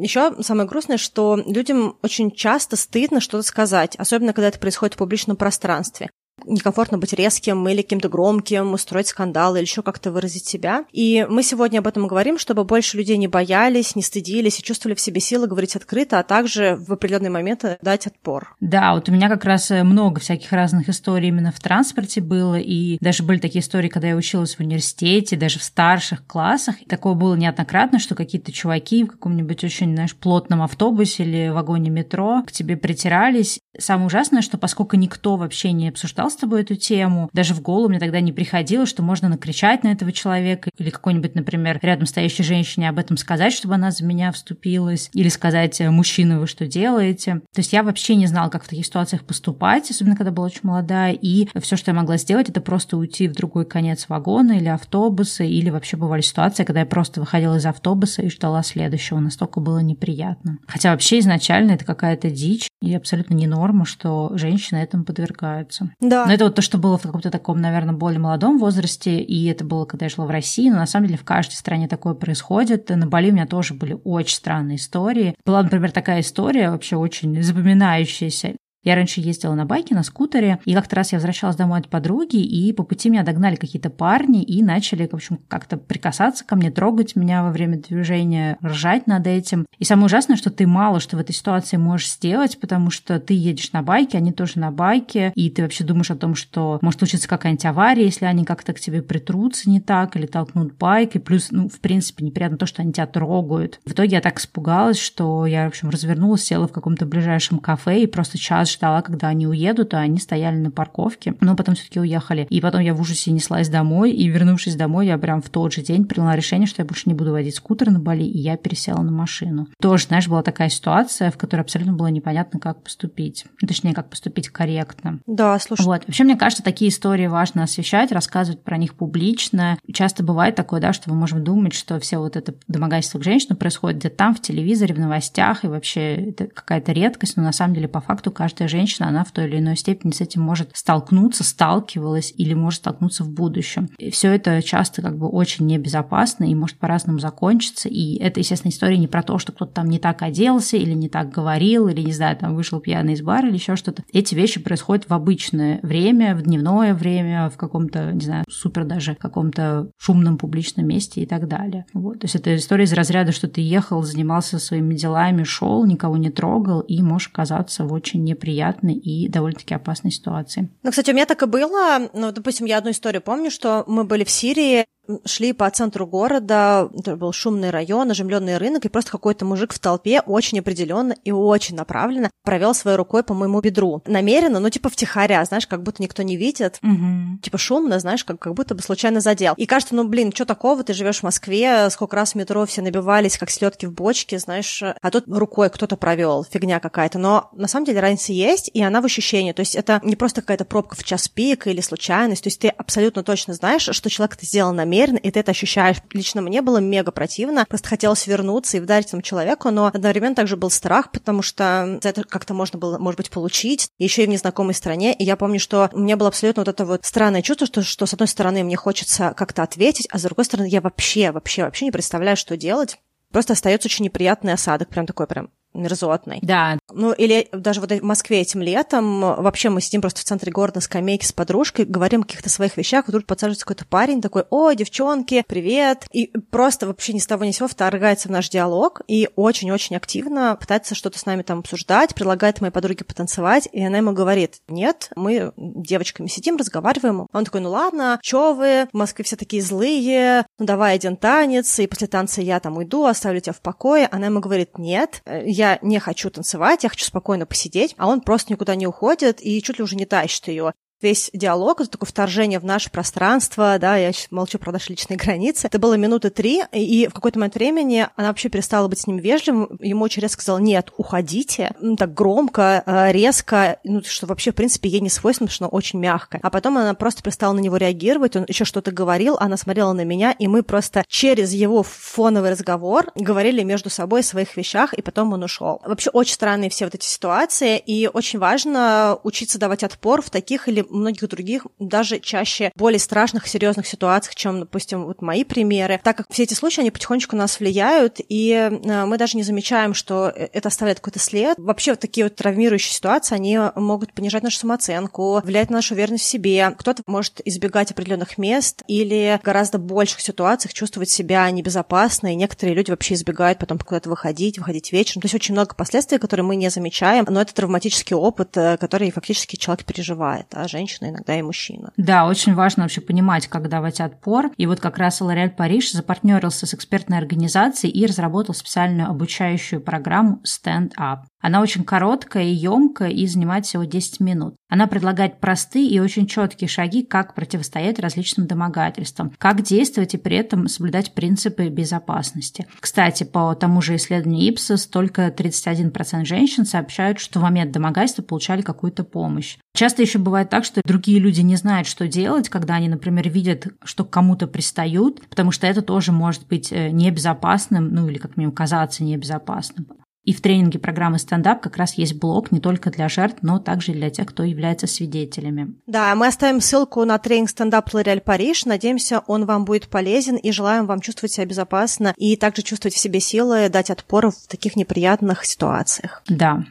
еще самое грустное, что людям очень часто стыдно что-то сказать, особенно когда это происходит в публичном пространстве некомфортно быть резким или каким-то громким, устроить скандал или еще как-то выразить себя. И мы сегодня об этом говорим, чтобы больше людей не боялись, не стыдились и чувствовали в себе силы говорить открыто, а также в определенные моменты дать отпор. Да, вот у меня как раз э, много всяких разных историй именно в транспорте было, и даже были такие истории, когда я училась в университете, даже в старших классах. И такое было неоднократно, что какие-то чуваки в каком-нибудь очень, знаешь, плотном автобусе или вагоне метро к тебе притирались. Самое ужасное, что поскольку никто вообще не обсуждал обсуждал с тобой эту тему. Даже в голову мне тогда не приходило, что можно накричать на этого человека или какой-нибудь, например, рядом стоящей женщине об этом сказать, чтобы она за меня вступилась, или сказать, «Э, мужчина, вы что делаете? То есть я вообще не знала, как в таких ситуациях поступать, особенно когда была очень молодая, и все, что я могла сделать, это просто уйти в другой конец вагона или автобуса, или вообще бывали ситуации, когда я просто выходила из автобуса и ждала следующего, настолько было неприятно. Хотя вообще изначально это какая-то дичь, и абсолютно не норма, что женщины этому подвергаются. Да. Но это вот то, что было в каком-то таком, наверное, более молодом возрасте, и это было, когда я жила в России, но на самом деле в каждой стране такое происходит. На Бали у меня тоже были очень странные истории. Была, например, такая история, вообще очень запоминающаяся. Я раньше ездила на байке, на скутере, и как-то раз я возвращалась домой от подруги, и по пути меня догнали какие-то парни и начали, в общем, как-то прикасаться ко мне, трогать меня во время движения, ржать над этим. И самое ужасное, что ты мало что в этой ситуации можешь сделать, потому что ты едешь на байке, они тоже на байке, и ты вообще думаешь о том, что может случиться какая-нибудь авария, если они как-то к тебе притрутся не так или толкнут байк, и плюс, ну, в принципе, неприятно то, что они тебя трогают. В итоге я так испугалась, что я, в общем, развернулась, села в каком-то ближайшем кафе и просто час ждала, когда они уедут, а они стояли на парковке, но потом все-таки уехали. И потом я в ужасе неслась домой, и вернувшись домой, я прям в тот же день приняла решение, что я больше не буду водить скутер на Бали, и я пересела на машину. Тоже, знаешь, была такая ситуация, в которой абсолютно было непонятно, как поступить. Ну, точнее, как поступить корректно. Да, слушай. Вот. Вообще, мне кажется, такие истории важно освещать, рассказывать про них публично. Часто бывает такое, да, что мы можем думать, что все вот это домогательство к женщинам происходит где-то там, в телевизоре, в новостях, и вообще это какая-то редкость, но на самом деле по факту каждая женщина, она в той или иной степени с этим может столкнуться, сталкивалась или может столкнуться в будущем. И все это часто как бы очень небезопасно и может по-разному закончиться. И это, естественно, история не про то, что кто-то там не так оделся или не так говорил, или, не знаю, там вышел пьяный из бара или еще что-то. Эти вещи происходят в обычное время, в дневное время, в каком-то, не знаю, супер даже каком-то шумном публичном месте и так далее. Вот. То есть это история из разряда, что ты ехал, занимался своими делами, шел, никого не трогал и можешь оказаться в очень неприятной и довольно-таки опасной ситуации. Ну, кстати, у меня так и было. Ну, допустим, я одну историю помню, что мы были в Сирии, шли по центру города, это был шумный район, оживленный рынок, и просто какой-то мужик в толпе очень определенно и очень направленно провел своей рукой по моему бедру. Намеренно, ну, типа втихаря, знаешь, как будто никто не видит. Угу. Типа шумно, знаешь, как, как будто бы случайно задел. И кажется, ну, блин, что такого, ты живешь в Москве, сколько раз в метро все набивались, как селедки в бочке, знаешь, а тут рукой кто-то провел, фигня какая-то. Но на самом деле разница есть, и она в ощущении. То есть это не просто какая-то пробка в час пик или случайность, то есть ты абсолютно точно знаешь, что человек это сделал намеренно, намеренно, и ты это ощущаешь. Лично мне было мега противно, просто хотелось вернуться и вдарить этому человеку, но одновременно также был страх, потому что за это как-то можно было, может быть, получить, еще и в незнакомой стране. И я помню, что у меня было абсолютно вот это вот странное чувство, что, что с одной стороны мне хочется как-то ответить, а с другой стороны я вообще, вообще, вообще не представляю, что делать. Просто остается очень неприятный осадок, прям такой прям мерзотный. Да. Ну, или даже вот в Москве этим летом, вообще мы сидим просто в центре города на скамейке с подружкой, говорим о каких-то своих вещах, вдруг подсаживается какой-то парень такой, о, девчонки, привет, и просто вообще ни с того ни с сего вторгается в наш диалог и очень-очень активно пытается что-то с нами там обсуждать, предлагает моей подруге потанцевать, и она ему говорит, нет, мы девочками сидим, разговариваем. Он такой, ну ладно, чё вы, в Москве все такие злые, ну давай один танец, и после танца я там уйду, оставлю тебя в покое. Она ему говорит, нет, я я не хочу танцевать, я хочу спокойно посидеть, а он просто никуда не уходит и чуть ли уже не тащит ее весь диалог, это такое вторжение в наше пространство, да, я молчу про наши личные границы. Это было минуты три, и в какой-то момент времени она вообще перестала быть с ним вежливым, ему очень резко сказал, нет, уходите, ну, так громко, э, резко, ну, что вообще, в принципе, ей не свойственно, что она очень мягкая. А потом она просто перестала на него реагировать, он еще что-то говорил, она смотрела на меня, и мы просто через его фоновый разговор говорили между собой о своих вещах, и потом он ушел. Вообще очень странные все вот эти ситуации, и очень важно учиться давать отпор в таких или многих других, даже чаще более страшных, серьезных ситуациях, чем, допустим, вот мои примеры, так как все эти случаи, они потихонечку нас влияют, и э, мы даже не замечаем, что э, это оставляет какой-то след. Вообще вот такие вот травмирующие ситуации, они могут понижать нашу самооценку, влиять на нашу уверенность в себе. Кто-то может избегать определенных мест или в гораздо больших ситуациях чувствовать себя небезопасно, и некоторые люди вообще избегают потом куда-то выходить, выходить вечером. То есть очень много последствий, которые мы не замечаем, но это травматический опыт, э, который фактически человек переживает, а женщина, иногда и мужчина. Да, очень важно вообще понимать, как давать отпор. И вот как раз Лореаль Париж запартнерился с экспертной организацией и разработал специальную обучающую программу Stand Up. Она очень короткая и емкая и занимает всего 10 минут. Она предлагает простые и очень четкие шаги, как противостоять различным домогательствам, как действовать и при этом соблюдать принципы безопасности. Кстати, по тому же исследованию Ipsos, только 31% женщин сообщают, что в момент домогательства получали какую-то помощь. Часто еще бывает так, что другие люди не знают, что делать, когда они, например, видят, что к кому-то пристают, потому что это тоже может быть э, небезопасным, ну или как минимум казаться небезопасным. И в тренинге программы стендап как раз есть блок не только для жертв, но также для тех, кто является свидетелями. Да, мы оставим ссылку на тренинг стендап Лореаль Париж. Надеемся, он вам будет полезен и желаем вам чувствовать себя безопасно и также чувствовать в себе силы, дать отпор в таких неприятных ситуациях. Да.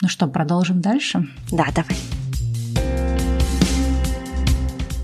Ну что, продолжим дальше? Да, давай.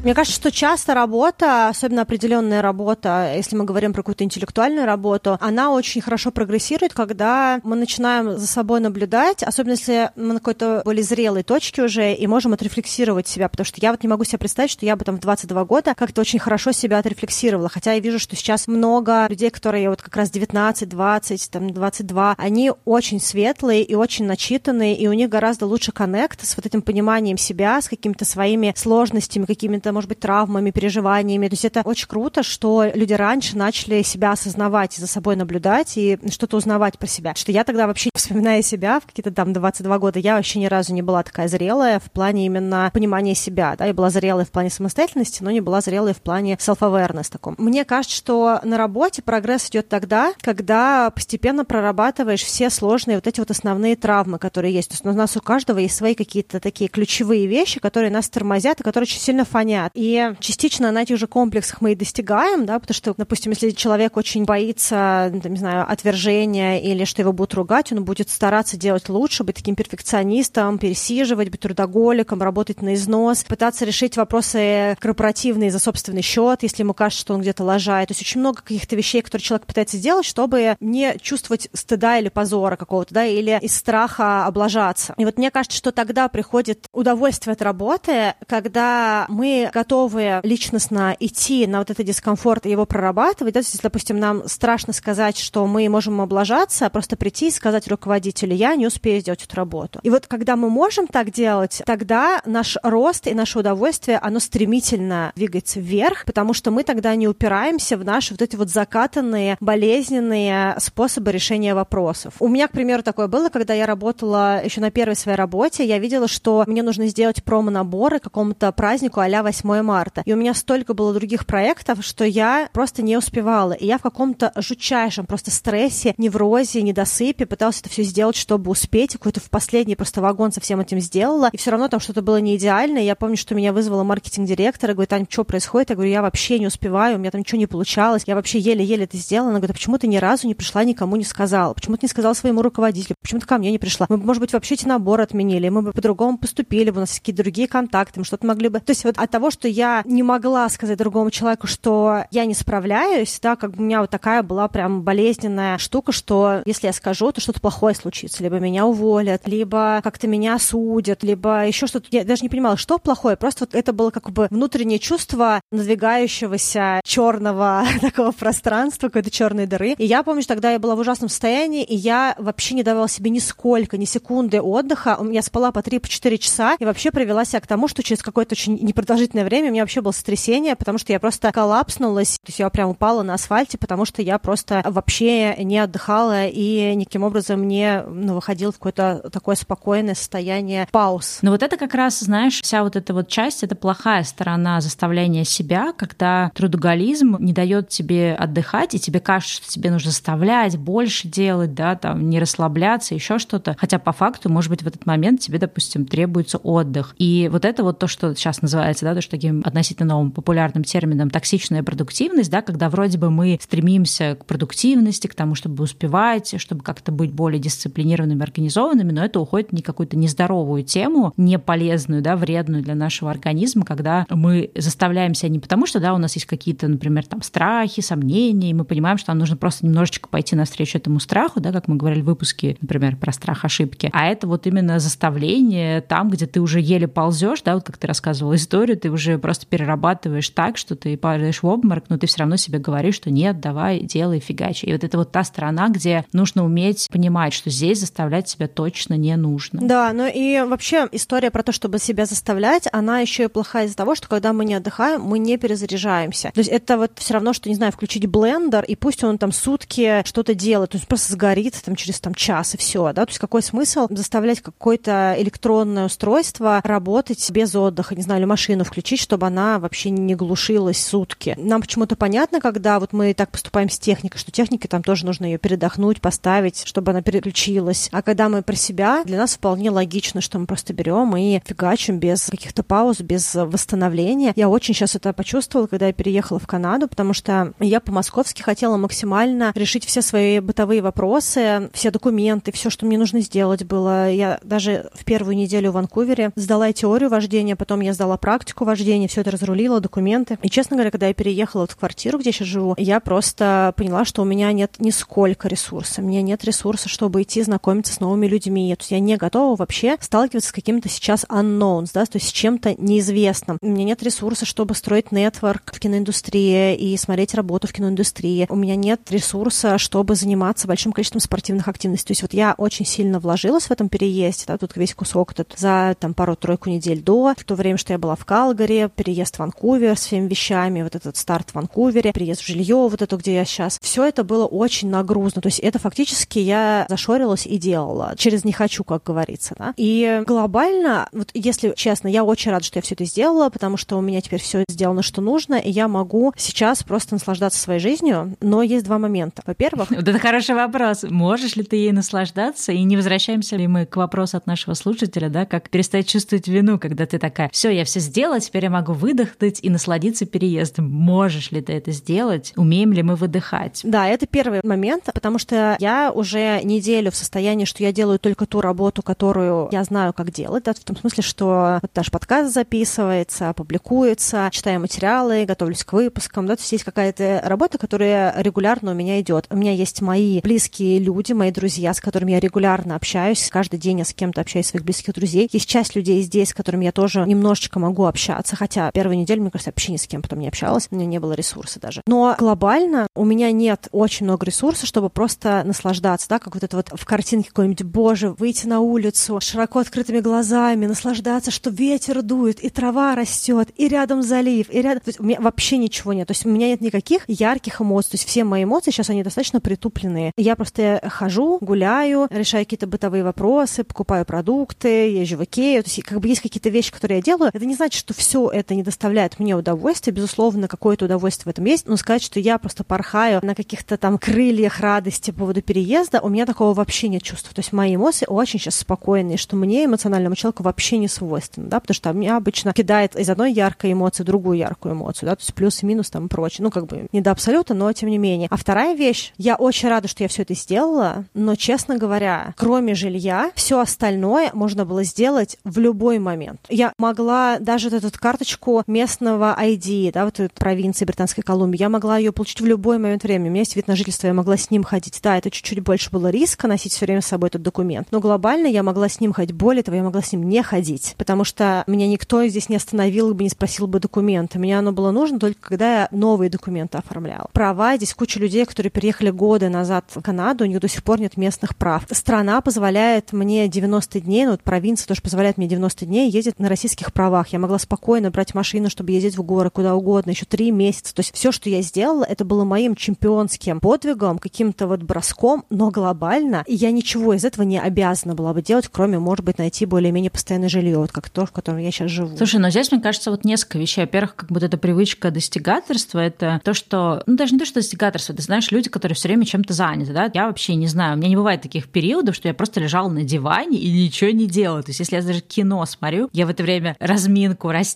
Мне кажется, что часто работа, особенно определенная работа, если мы говорим про какую-то интеллектуальную работу, она очень хорошо прогрессирует, когда мы начинаем за собой наблюдать, особенно если мы на какой-то более зрелой точке уже и можем отрефлексировать себя, потому что я вот не могу себе представить, что я бы там в 22 года как-то очень хорошо себя отрефлексировала, хотя я вижу, что сейчас много людей, которые вот как раз 19, 20, там 22, они очень светлые и очень начитанные, и у них гораздо лучше коннект с вот этим пониманием себя, с какими-то своими сложностями, какими-то какими-то, может быть, травмами, переживаниями. То есть это очень круто, что люди раньше начали себя осознавать за собой наблюдать и что-то узнавать про себя. Что я тогда вообще, вспоминая себя в какие-то там 22 года, я вообще ни разу не была такая зрелая в плане именно понимания себя. Да, я была зрелой в плане самостоятельности, но не была зрелой в плане self-awareness таком. Мне кажется, что на работе прогресс идет тогда, когда постепенно прорабатываешь все сложные вот эти вот основные травмы, которые есть. То есть у нас у каждого есть свои какие-то такие ключевые вещи, которые нас тормозят и которые очень сильно фонят понят. И частично на этих же комплексах мы и достигаем, да, потому что, допустим, если человек очень боится, не знаю, отвержения или что его будут ругать, он будет стараться делать лучше, быть таким перфекционистом, пересиживать, быть трудоголиком, работать на износ, пытаться решить вопросы корпоративные за собственный счет, если ему кажется, что он где-то лажает. То есть очень много каких-то вещей, которые человек пытается сделать, чтобы не чувствовать стыда или позора какого-то, да, или из страха облажаться. И вот мне кажется, что тогда приходит удовольствие от работы, когда мы готовы личностно идти на вот этот дискомфорт и его прорабатывать, да, если, допустим, нам страшно сказать, что мы можем облажаться, а просто прийти и сказать руководителю, я не успею сделать эту работу. И вот когда мы можем так делать, тогда наш рост и наше удовольствие, оно стремительно двигается вверх, потому что мы тогда не упираемся в наши вот эти вот закатанные, болезненные способы решения вопросов. У меня, к примеру, такое было, когда я работала еще на первой своей работе, я видела, что мне нужно сделать промо-наборы какому-то празднику а-ля 8 марта. И у меня столько было других проектов, что я просто не успевала. И я в каком-то жутчайшем просто стрессе, неврозе, недосыпе пыталась это все сделать, чтобы успеть. И какой-то в последний просто вагон со всем этим сделала. И все равно там что-то было не идеально. И я помню, что меня вызвала маркетинг-директор и говорит, Ань, что происходит? Я говорю, я вообще не успеваю, у меня там ничего не получалось. Я вообще еле-еле это сделала. Она говорит, а почему ты ни разу не пришла, никому не сказала? Почему ты не сказала своему руководителю? Почему ты ко мне не пришла? Мы, может быть, вообще эти наборы отменили, мы бы по-другому поступили, бы у нас какие-то другие контакты, мы что-то могли бы... То есть вот от того, что я не могла сказать другому человеку, что я не справляюсь, да, как бы у меня вот такая была прям болезненная штука, что если я скажу, то что-то плохое случится, либо меня уволят, либо как-то меня осудят, либо еще что-то. Я даже не понимала, что плохое, просто вот это было как бы внутреннее чувство надвигающегося черного такого пространства, какой-то черной дыры. И я помню, что тогда я была в ужасном состоянии, и я вообще не давала себе нисколько, ни секунды отдыха. Я спала по 3-4 часа и вообще привела себя к тому, что через какое-то очень непродолжительное время у меня вообще было сотрясение, потому что я просто коллапснулась, то есть я прям упала на асфальте, потому что я просто вообще не отдыхала и никаким образом не ну, выходила в какое-то такое спокойное состояние пауз. Но вот это как раз, знаешь, вся вот эта вот часть, это плохая сторона заставления себя, когда трудоголизм не дает тебе отдыхать, и тебе кажется, что тебе нужно заставлять, больше делать, да, там, не расслабляться, еще что-то. Хотя по факту, может быть, в этот момент тебе, допустим, требуется отдых. И вот это вот то, что сейчас называется, да, то, что таким относительно новым популярным термином токсичная продуктивность, да, когда вроде бы мы стремимся к продуктивности, к тому, чтобы успевать, чтобы как-то быть более дисциплинированными, организованными, но это уходит в какую-то нездоровую тему, не полезную, да, вредную для нашего организма, когда мы заставляем себя не потому, что, да, у нас есть какие-то, например, там страхи, сомнения, и мы понимаем, что нам нужно просто немножечко пойти навстречу этому страху, да, как мы говорили в выпуске, например, про страх ошибки, а это вот именно заставление там, где ты уже еле ползешь, да, вот как ты рассказывала историю, ты уже просто перерабатываешь так, что ты падаешь в обморок, но ты все равно себе говоришь, что нет, давай, делай, фигачи. И вот это вот та сторона, где нужно уметь понимать, что здесь заставлять себя точно не нужно. Да, ну и вообще история про то, чтобы себя заставлять, она еще и плохая из-за того, что когда мы не отдыхаем, мы не перезаряжаемся. То есть это вот все равно, что, не знаю, включить блендер, и пусть он там сутки что-то делает, то есть просто сгорит там через там час и все, да, то есть какой смысл заставлять какое-то электронное устройство работать без отдыха, не знаю, или машину включить, чтобы она вообще не глушилась сутки. Нам почему-то понятно, когда вот мы так поступаем с техникой, что технике там тоже нужно ее передохнуть, поставить, чтобы она переключилась. А когда мы про себя, для нас вполне логично, что мы просто берем и фигачим без каких-то пауз, без восстановления. Я очень сейчас это почувствовала, когда я переехала в Канаду, потому что я по-московски хотела максимально решить все свои бытовые вопросы, все документы, все, что мне нужно сделать было. Я даже в первую неделю в Ванкувере сдала теорию вождения, потом я сдала практику вождения, все это разрулила, документы. И, честно говоря, когда я переехала в квартиру, где я сейчас живу, я просто поняла, что у меня нет нисколько ресурса. У меня нет ресурса, чтобы идти знакомиться с новыми людьми. То есть я не готова вообще сталкиваться с каким-то сейчас unknowns, да, то есть с чем-то неизвестным. У меня нет ресурса, чтобы строить нетворк в киноиндустрии и смотреть работу в киноиндустрии. У меня нет ресурса, чтобы заниматься большим количеством спортивных активностей. То есть вот я очень сильно вложилась в этом переезде, да, тут весь кусок этот за там пару-тройку недель до, в то время, что я была в Калгари, переезд в Ванкувер с всеми вещами, вот этот старт в Ванкувере, приезд в жилье, вот это, где я сейчас. Все это было очень нагрузно. То есть это фактически я зашорилась и делала. Через не хочу, как говорится, да. И глобально, вот если честно, я очень рада, что я все это сделала, потому что у меня теперь все сделано, что нужно, и я могу сейчас просто наслаждаться своей жизнью, но есть два момента. Во-первых... Вот это хороший вопрос. Можешь ли ты ей наслаждаться? И не возвращаемся ли мы к вопросу от нашего слушателя, да, как перестать чувствовать вину, когда ты такая, все, я все сделала, теперь я могу выдохнуть и насладиться переездом. Можешь ли ты это сделать? Умеем ли мы выдыхать? Да, это первый момент, потому что я уже неделю в состоянии, что я делаю только ту работу, которую я знаю, как делать, да, в том смысле, что вот наш подкаст записывается, публикуется, читаю материалы, готовлюсь к выпускам, да, то есть есть какая-то работа, которая регулярно у меня идет. У меня есть мои близкие люди, мои друзья, с которыми я регулярно общаюсь, каждый день я с кем-то общаюсь, своих близких друзей. Есть часть людей здесь, с которыми я тоже немножечко могу общаться, хотя первую неделю, мне кажется, вообще ни с кем потом не общалась, у меня не было ресурса даже. Но глобально у меня нет очень много ресурсов, чтобы просто наслаждаться, да, как вот это вот в картинке какой-нибудь, боже, выйти на улицу широко открытыми глазами, наслаждаться, что ветер дует, и трава растет, и рядом залив, и рядом... То есть у меня вообще ничего нет. То есть у меня нет никаких ярких эмоций. То есть все мои эмоции сейчас, они достаточно притупленные. Я просто хожу, гуляю, решаю какие-то бытовые вопросы, покупаю продукты, езжу в Икею. То есть как бы есть какие-то вещи, которые я делаю. Это не значит, что все это не доставляет мне удовольствия. Безусловно, какое-то удовольствие в этом есть. Но сказать, что я просто порхаю на каких-то там крыльях радости по поводу переезда, у меня такого вообще нет чувства. То есть мои эмоции очень сейчас спокойные, что мне, эмоциональному человеку, вообще не свойственно, да, потому что меня обычно кидает из одной яркой эмоции в другую яркую эмоцию, да, то есть плюс и минус там и прочее. Ну, как бы не до абсолюта, но тем не менее. А вторая вещь, я очень рада, что я все это сделала, но, честно говоря, кроме жилья, все остальное можно было сделать в любой момент. Я могла даже эту карточку местного ID, да, вот провинции Британской Колумбии, я могла ее получить в любой момент времени. У меня есть вид на жительство, я могла с ним ходить. Да, это чуть-чуть больше было риска носить все время с собой этот документ, но глобально я могла с ним ходить. Более того, я могла с ним не ходить, потому что меня никто здесь не остановил бы, не спросил бы документы. Мне оно было нужно только когда я новые документы оформляла. Права, здесь куча людей, которые переехали годы назад в Канаду, у них до сих пор нет местных прав. Страна позволяет мне 90 дней, ну вот провинция тоже позволяет мне 90 дней ездить на российских правах. Я могла спокойно брать машину, чтобы ездить в горы куда угодно, еще три месяца. То есть все, что я сделала, это было моим чемпионским подвигом, каким-то вот броском, но глобально я ничего из этого не обязана была бы делать, кроме, может быть, найти более-менее постоянное жилье, вот как то, в котором я сейчас живу. Слушай, но здесь, мне кажется, вот несколько вещей. Во-первых, как бы эта привычка достигаторства, это то, что, ну, даже не то, что достигаторство, ты знаешь, люди, которые все время чем-то заняты, да, я вообще не знаю, у меня не бывает таких периодов, что я просто лежала на диване и ничего не делала. То есть, если я даже кино смотрю, я в это время разминку, растяжку,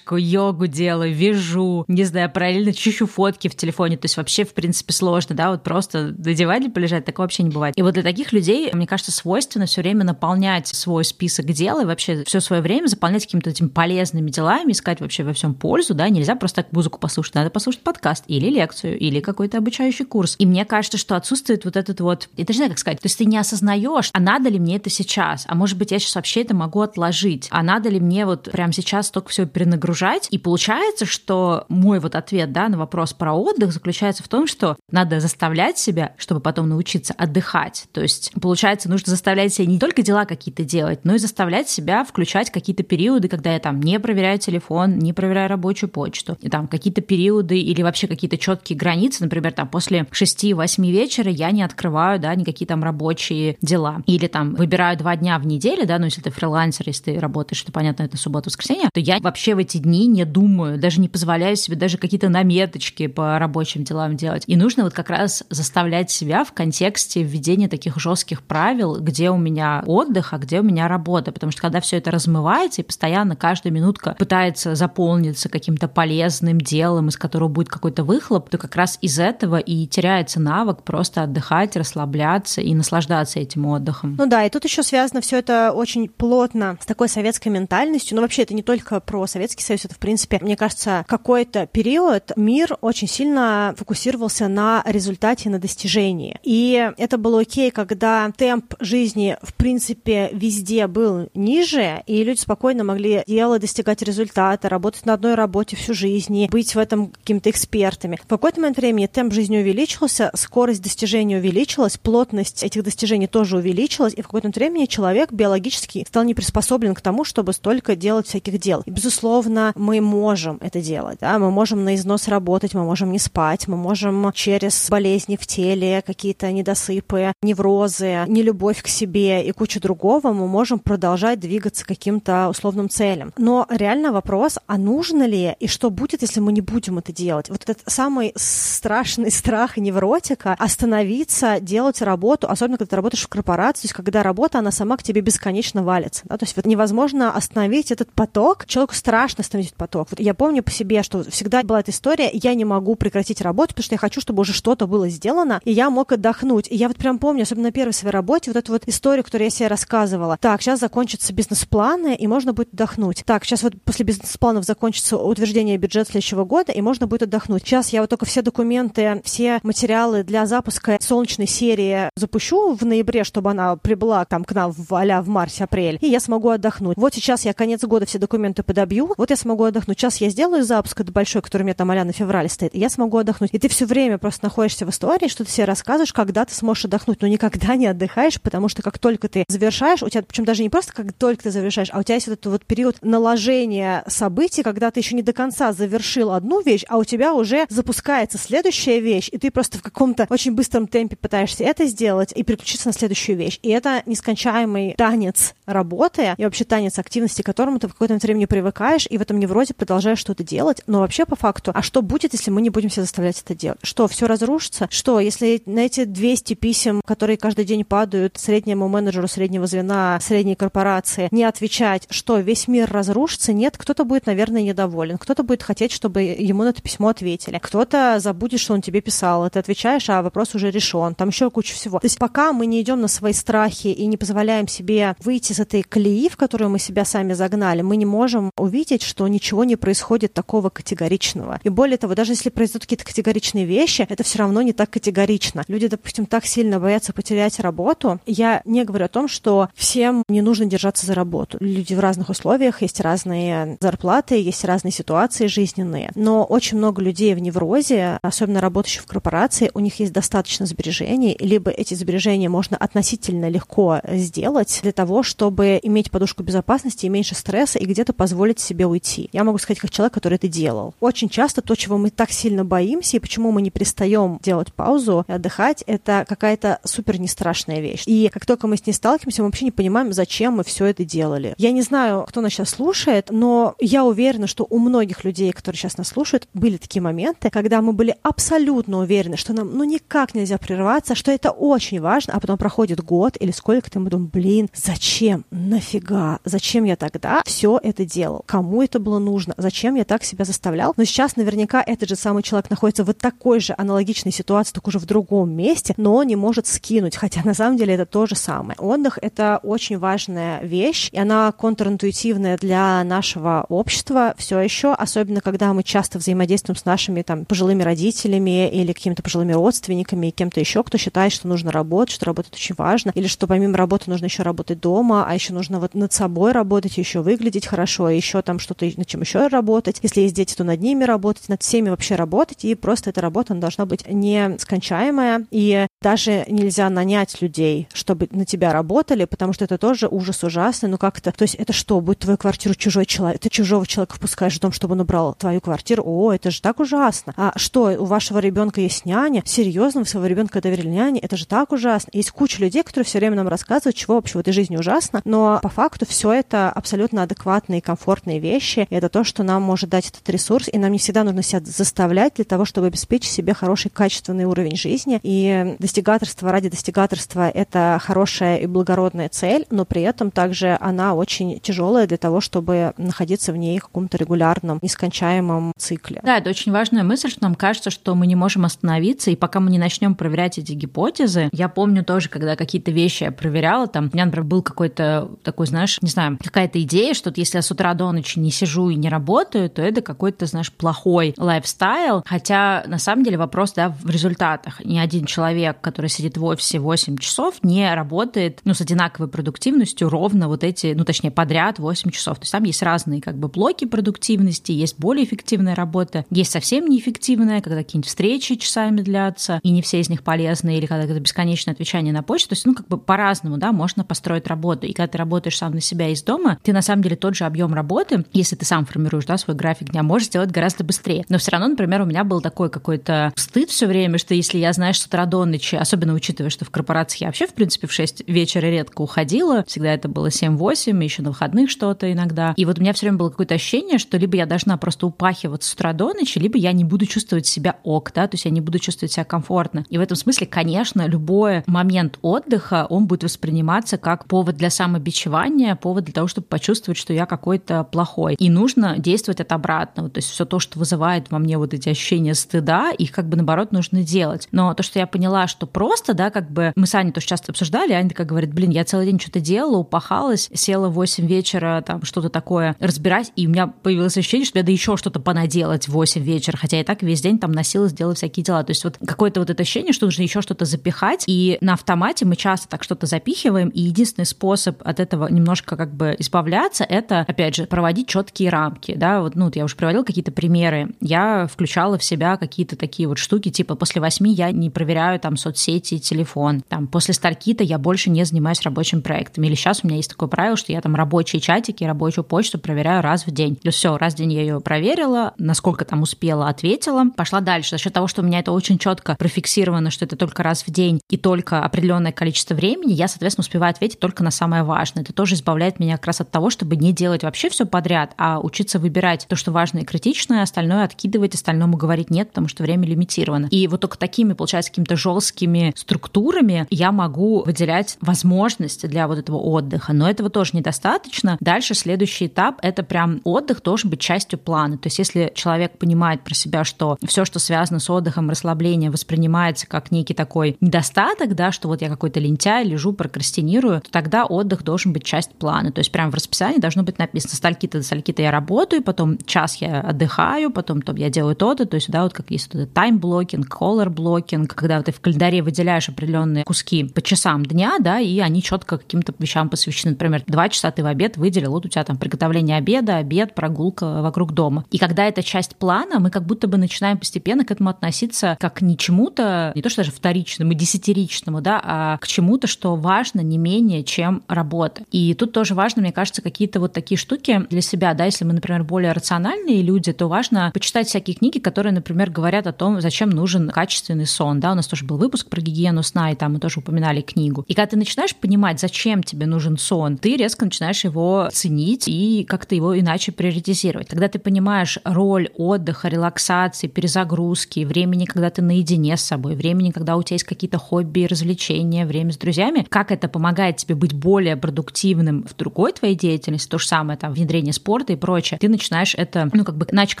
йогу делаю, вяжу, не знаю, параллельно чищу фотки в телефоне, то есть вообще, в принципе, сложно, да, вот просто на диване полежать, такого вообще не бывает. И вот для таких людей, мне кажется, свойственно все время наполнять свой список дел и вообще все свое время заполнять какими-то этими полезными делами, искать вообще во всем пользу, да, нельзя просто так музыку послушать, надо послушать подкаст или лекцию, или какой-то обучающий курс. И мне кажется, что отсутствует вот этот вот, я даже не знаю, как сказать, то есть ты не осознаешь, а надо ли мне это сейчас, а может быть, я сейчас вообще это могу отложить, а надо ли мне вот прямо сейчас только все все перенагружать. И получается, что мой вот ответ да, на вопрос про отдых заключается в том, что надо заставлять себя, чтобы потом научиться отдыхать. То есть, получается, нужно заставлять себя не только дела какие-то делать, но и заставлять себя включать какие-то периоды, когда я там не проверяю телефон, не проверяю рабочую почту, и там какие-то периоды или вообще какие-то четкие границы, например, там после 6-8 вечера я не открываю, да, никакие там рабочие дела. Или там выбираю два дня в неделю, да, ну если ты фрилансер, если ты работаешь, что понятно, это суббота-воскресенье, то я вообще в эти дни не думаю, даже не позволяю себе даже какие-то наметочки по рабочим делам делать. И нужно вот как раз заставлять себя в контексте введения таких жестких правил, где у меня отдых, а где у меня работа. Потому что когда все это размывается и постоянно каждая минутка пытается заполниться каким-то полезным делом, из которого будет какой-то выхлоп, то как раз из этого и теряется навык просто отдыхать, расслабляться и наслаждаться этим отдыхом. Ну да, и тут еще связано все это очень плотно с такой советской ментальностью. Но вообще это не только про Советский Союз, это в принципе, мне кажется, какой-то период мир очень сильно фокусировался на результате, на достижении. И это было окей, когда темп жизни, в принципе, везде был ниже, и люди спокойно могли делать, достигать результата, работать на одной работе всю жизнь, быть в этом какими-то экспертами. В какой-то момент времени темп жизни увеличился, скорость достижения увеличилась, плотность этих достижений тоже увеличилась, и в какой-то момент времени человек биологически стал не приспособлен к тому, чтобы столько делать всяких дел. И, безусловно, мы можем это делать, да? мы можем на износ работать, мы можем не спать, мы можем через болезни в теле, какие-то недосыпы, неврозы, нелюбовь к себе и кучу другого, мы можем продолжать двигаться каким-то условным целям. Но реально вопрос, а нужно ли и что будет, если мы не будем это делать? Вот этот самый страшный страх невротика остановиться, делать работу, особенно когда ты работаешь в корпорации, то есть когда работа, она сама к тебе бесконечно валится. Да? То есть вот невозможно остановить этот поток. Человеку страшно остановить поток. Вот я помню по себе, что всегда была эта история, я не могу прекратить работу, потому что я хочу, чтобы уже что-то было сделано, и я мог отдохнуть. И я вот прям помню, особенно на первой своей работе, вот эту вот историю, которую я себе рассказывала. Так, сейчас закончатся бизнес-планы, и можно будет отдохнуть. Так, сейчас вот после бизнес-планов закончится утверждение бюджета следующего года, и можно будет отдохнуть. Сейчас я вот только все документы, все материалы для запуска солнечной серии запущу в ноябре, чтобы она прибыла там к нам в а в марте-апрель, и я смогу отдохнуть. Вот сейчас я конец года все документы подобью, вот я смогу отдохнуть. Сейчас я сделаю запуск этот большой, который у меня там а на феврале стоит, и я смогу отдохнуть. И ты все время просто находишься в истории, что ты себе рассказываешь, когда ты сможешь отдохнуть, но никогда не отдыхаешь, потому что как только ты завершаешь, у тебя, причем даже не просто как только ты завершаешь, а у тебя есть вот этот вот период наложения событий, когда ты еще не до конца завершил одну вещь, а у тебя уже запускается следующая вещь, и ты просто в каком-то очень быстром темпе пытаешься это сделать и переключиться на следующую вещь. И это нескончаемый танец работы и вообще танец активности, к которому ты в какое-то время привыкаешь, и в этом неврозе продолжаешь что-то делать. Но вообще по факту, а что будет, если мы не будем себя заставлять это делать? Что, все разрушится? Что, если на эти 200 писем, которые каждый день падают среднему менеджеру среднего звена средней корпорации, не отвечать, что весь мир разрушится? Нет, кто-то будет, наверное, недоволен, кто-то будет хотеть, чтобы ему на это письмо ответили, кто-то забудет, что он тебе писал, ты отвечаешь, а вопрос уже решен, там еще куча всего. То есть пока мы не идем на свои страхи и не позволяем себе выйти из этой колеи, в которую мы себя сами загнали, мы не можем увидеть, что ничего не происходит такого категоричного. И более того, даже если произойдут какие-то категоричные вещи, это все равно не так категорично. Люди, допустим, так сильно боятся потерять работу. Я не говорю о том, что всем не нужно держаться за работу. Люди в разных условиях, есть разные зарплаты, есть разные ситуации жизненные. Но очень много людей в неврозе, особенно работающих в корпорации, у них есть достаточно сбережений, либо эти сбережения можно относительно легко сделать для того, чтобы иметь подушку безопасности и меньше стресса и где-то позволить себе уйти. Я могу сказать, как человек, который это делал. Очень часто то, чего мы так сильно боимся и почему мы не перестаем делать паузу и отдыхать, это какая-то супер не страшная вещь. И как только мы с ней сталкиваемся, мы вообще не понимаем, зачем мы все это делали. Я не знаю, кто нас сейчас слушает, но я уверена, что у многих людей, которые сейчас нас слушают, были такие моменты, когда мы были абсолютно уверены, что нам ну никак нельзя прерваться, что это очень важно, а потом проходит год или сколько-то, мы думаем, блин, зачем, нафига, зачем я тогда все это делал, кому это было нужно, зачем я так себя заставлял. Но сейчас наверняка этот же самый человек находится в такой же аналогичной ситуации, только уже в другом месте, но он не может скинуть, хотя на самом деле это то же самое. Отдых — это очень важная вещь, и она контринтуитивная для нашего общества все еще, особенно когда мы часто взаимодействуем с нашими там пожилыми родителями или какими-то пожилыми родственниками и кем-то еще, кто считает, что нужно работать, что работать очень важно, или что помимо работы нужно еще работать дома, а еще нужно вот над собой работать, еще выглядеть хорошо, еще там что-то, над чем еще работать. Если есть дети, то над ними работать, над всеми вообще работать, и просто эта работа она должна быть нескончаемая, и даже нельзя нанять людей, чтобы на тебя работали, потому что это тоже ужас ужасный, ну как-то, то есть это что, будет твою квартиру чужой человек, ты чужого человека впускаешь в дом, чтобы он убрал твою квартиру, о, это же так ужасно. А что, у вашего ребенка есть няня? Серьезно, вы своего ребенка доверили няне? Это же так ужасно. Есть куча людей, которые все время нам рассказывают, чего вообще в этой жизни ужасно, но по факту все это абсолютно адекватные и комфортные вещи. И это то, что нам может дать этот ресурс, и нам не всегда нужно себя заставлять для того, чтобы обеспечить себе хороший, качественный уровень жизни. И достигаторство ради достигаторства — это хорошая и благородная цель, но при этом также она очень тяжелая для того, чтобы находиться в ней в каком-то регулярном, нескончаемом цикле. Да, это очень важная мысль, что нам кажется, что мы не можем остановиться, и пока мы не начнем проверять эти гипотезы, я помню тоже, когда какие-то вещи я проверяла, там, у меня, например, был какой-то такой, знаешь, не знаю, какая-то идея, что если я с утра до ночи не сижу и не работаю, то это какой-то, знаешь, плохой лайфстайл, хотя на самом деле вопрос, да, в результатах. Ни один человек, который сидит в офисе 8 часов, не работает, ну, с одинаковой продуктивностью ровно вот эти, ну, точнее, подряд 8 часов. То есть там есть разные как бы блоки продуктивности, есть более эффективная работа, есть совсем неэффективная, когда какие-нибудь встречи часами длятся, и не все из них полезны, или когда это бесконечное отвечание на почту. То есть, ну, как бы по-разному, да, можно построить работу. И когда ты работаешь сам на себя из дома, ты на самом деле тот же объем работы, если ты сам формируешь, да, свой график дня, можешь сделать гораздо быстрее. Но все равно, например, у меня был такой какой-то стыд все время, что если я, знаешь, с утра до ночи, особенно учитывая, что в корпорации я вообще, в принципе, в 6 вечера редко уходила, всегда это было 7-8, еще на выходных что-то иногда. И вот у меня все время было какое-то ощущение, что либо я должна просто упахиваться с утра до ночи, либо я не буду чувствовать себя ок, да, то есть я не буду чувствовать себя комфортно. И в этом смысле, конечно, любой момент отдыха, он будет восприниматься как повод для самобичевания, повод для того, чтобы почувствовать, что я какой-то плохой. И нужно действовать от обратного. То есть все то, что вызывает во мне вот эти ощущения стыда, их как бы наоборот нужно делать. Но то, что я поняла, что просто, да, как бы мы с Аней тоже часто обсуждали, Аня такая говорит, блин, я целый день что-то делала, упахалась, села в 8 вечера, там что-то такое разбирать, и у меня появилось ощущение, что надо еще что-то понаделать в 8 вечера, хотя я так весь день там носилась, делала всякие дела. То есть вот какое-то вот это ощущение, что нужно еще что-то запихать, и на автомате мы часто так что-то запихиваем, и единственный способ от этого немножко как бы избавляться, это, опять же, проводить четкие рамки, да, вот, ну, я уже приводила какие-то примеры, я включала в себя какие-то такие вот штуки, типа после восьми я не проверяю там соцсети и телефон, там после стальки-то я больше не занимаюсь рабочим проектами, или сейчас у меня есть такое правило, что я там рабочие чатики, рабочую почту проверяю раз в день. Есть все, раз в день я ее проверила, насколько там успела, ответила, пошла дальше. За счет того, что у меня это очень четко профиксировано, что это только раз в день и только определенное количество времени, я, соответственно, успеваю ответить только на самое важное. Это тоже избавляет меня как раз от того, чтобы не делать вообще все подряд, а учиться выбирать то, что важно и критичное, остальное откидывать, остальному говорить нет, потому что время лимитировано. И вот только такими, получается, какими-то жесткими структурами я могу выделять возможности для вот этого отдыха. Но этого тоже недостаточно. Дальше следующий этап — это прям отдых должен быть частью плана. То есть если человек понимает про себя, что все, что связано с отдыхом, расслаблением, воспринимается как некий такой недостаток, да, что вот я какой-то лентяй, лежу, прокрастинирую, то тогда отдых должен быть часть плана. То есть прямо в расписании должно быть написано со скольки-то до скольки-то я работаю, потом час я отдыхаю, потом то я делаю то-то, то есть да, вот как есть вот time blocking, color blocking, когда вот ты в календаре выделяешь определенные куски по часам дня, да, и они четко каким-то вещам посвящены. Например, два часа ты в обед выделил, вот у тебя там приготовление обеда, обед, прогулка вокруг дома. И когда это часть плана, мы как будто бы начинаем постепенно к этому относиться как к не чему-то, не то что даже вторичному, десятиричному, да, а к чему-то, что важно не менее, чем работа. И тут тоже важно, мне кажется, какие-то вот такие штуки для себя, да, если мы, например, более рациональные люди, то важно почитать всякие книги, которые, например, говорят о том, зачем нужен качественный сон, да, у нас тоже был выпуск про гигиену сна, и там мы тоже упоминали книгу. И когда ты начинаешь понимать, зачем тебе нужен сон, ты резко начинаешь его ценить и как-то его иначе приоритизировать. Когда ты понимаешь роль отдыха, релаксации, перезагрузки, времени, когда ты наедине с собой, времени, когда у тебя есть какие-то хобби развлечения, время с друзьями, как это помогает тебе быть более продуктивным в другой твоей деятельности, то же самое, там, внедрение спорта и прочее, ты начинаешь это, ну, как бы иначе к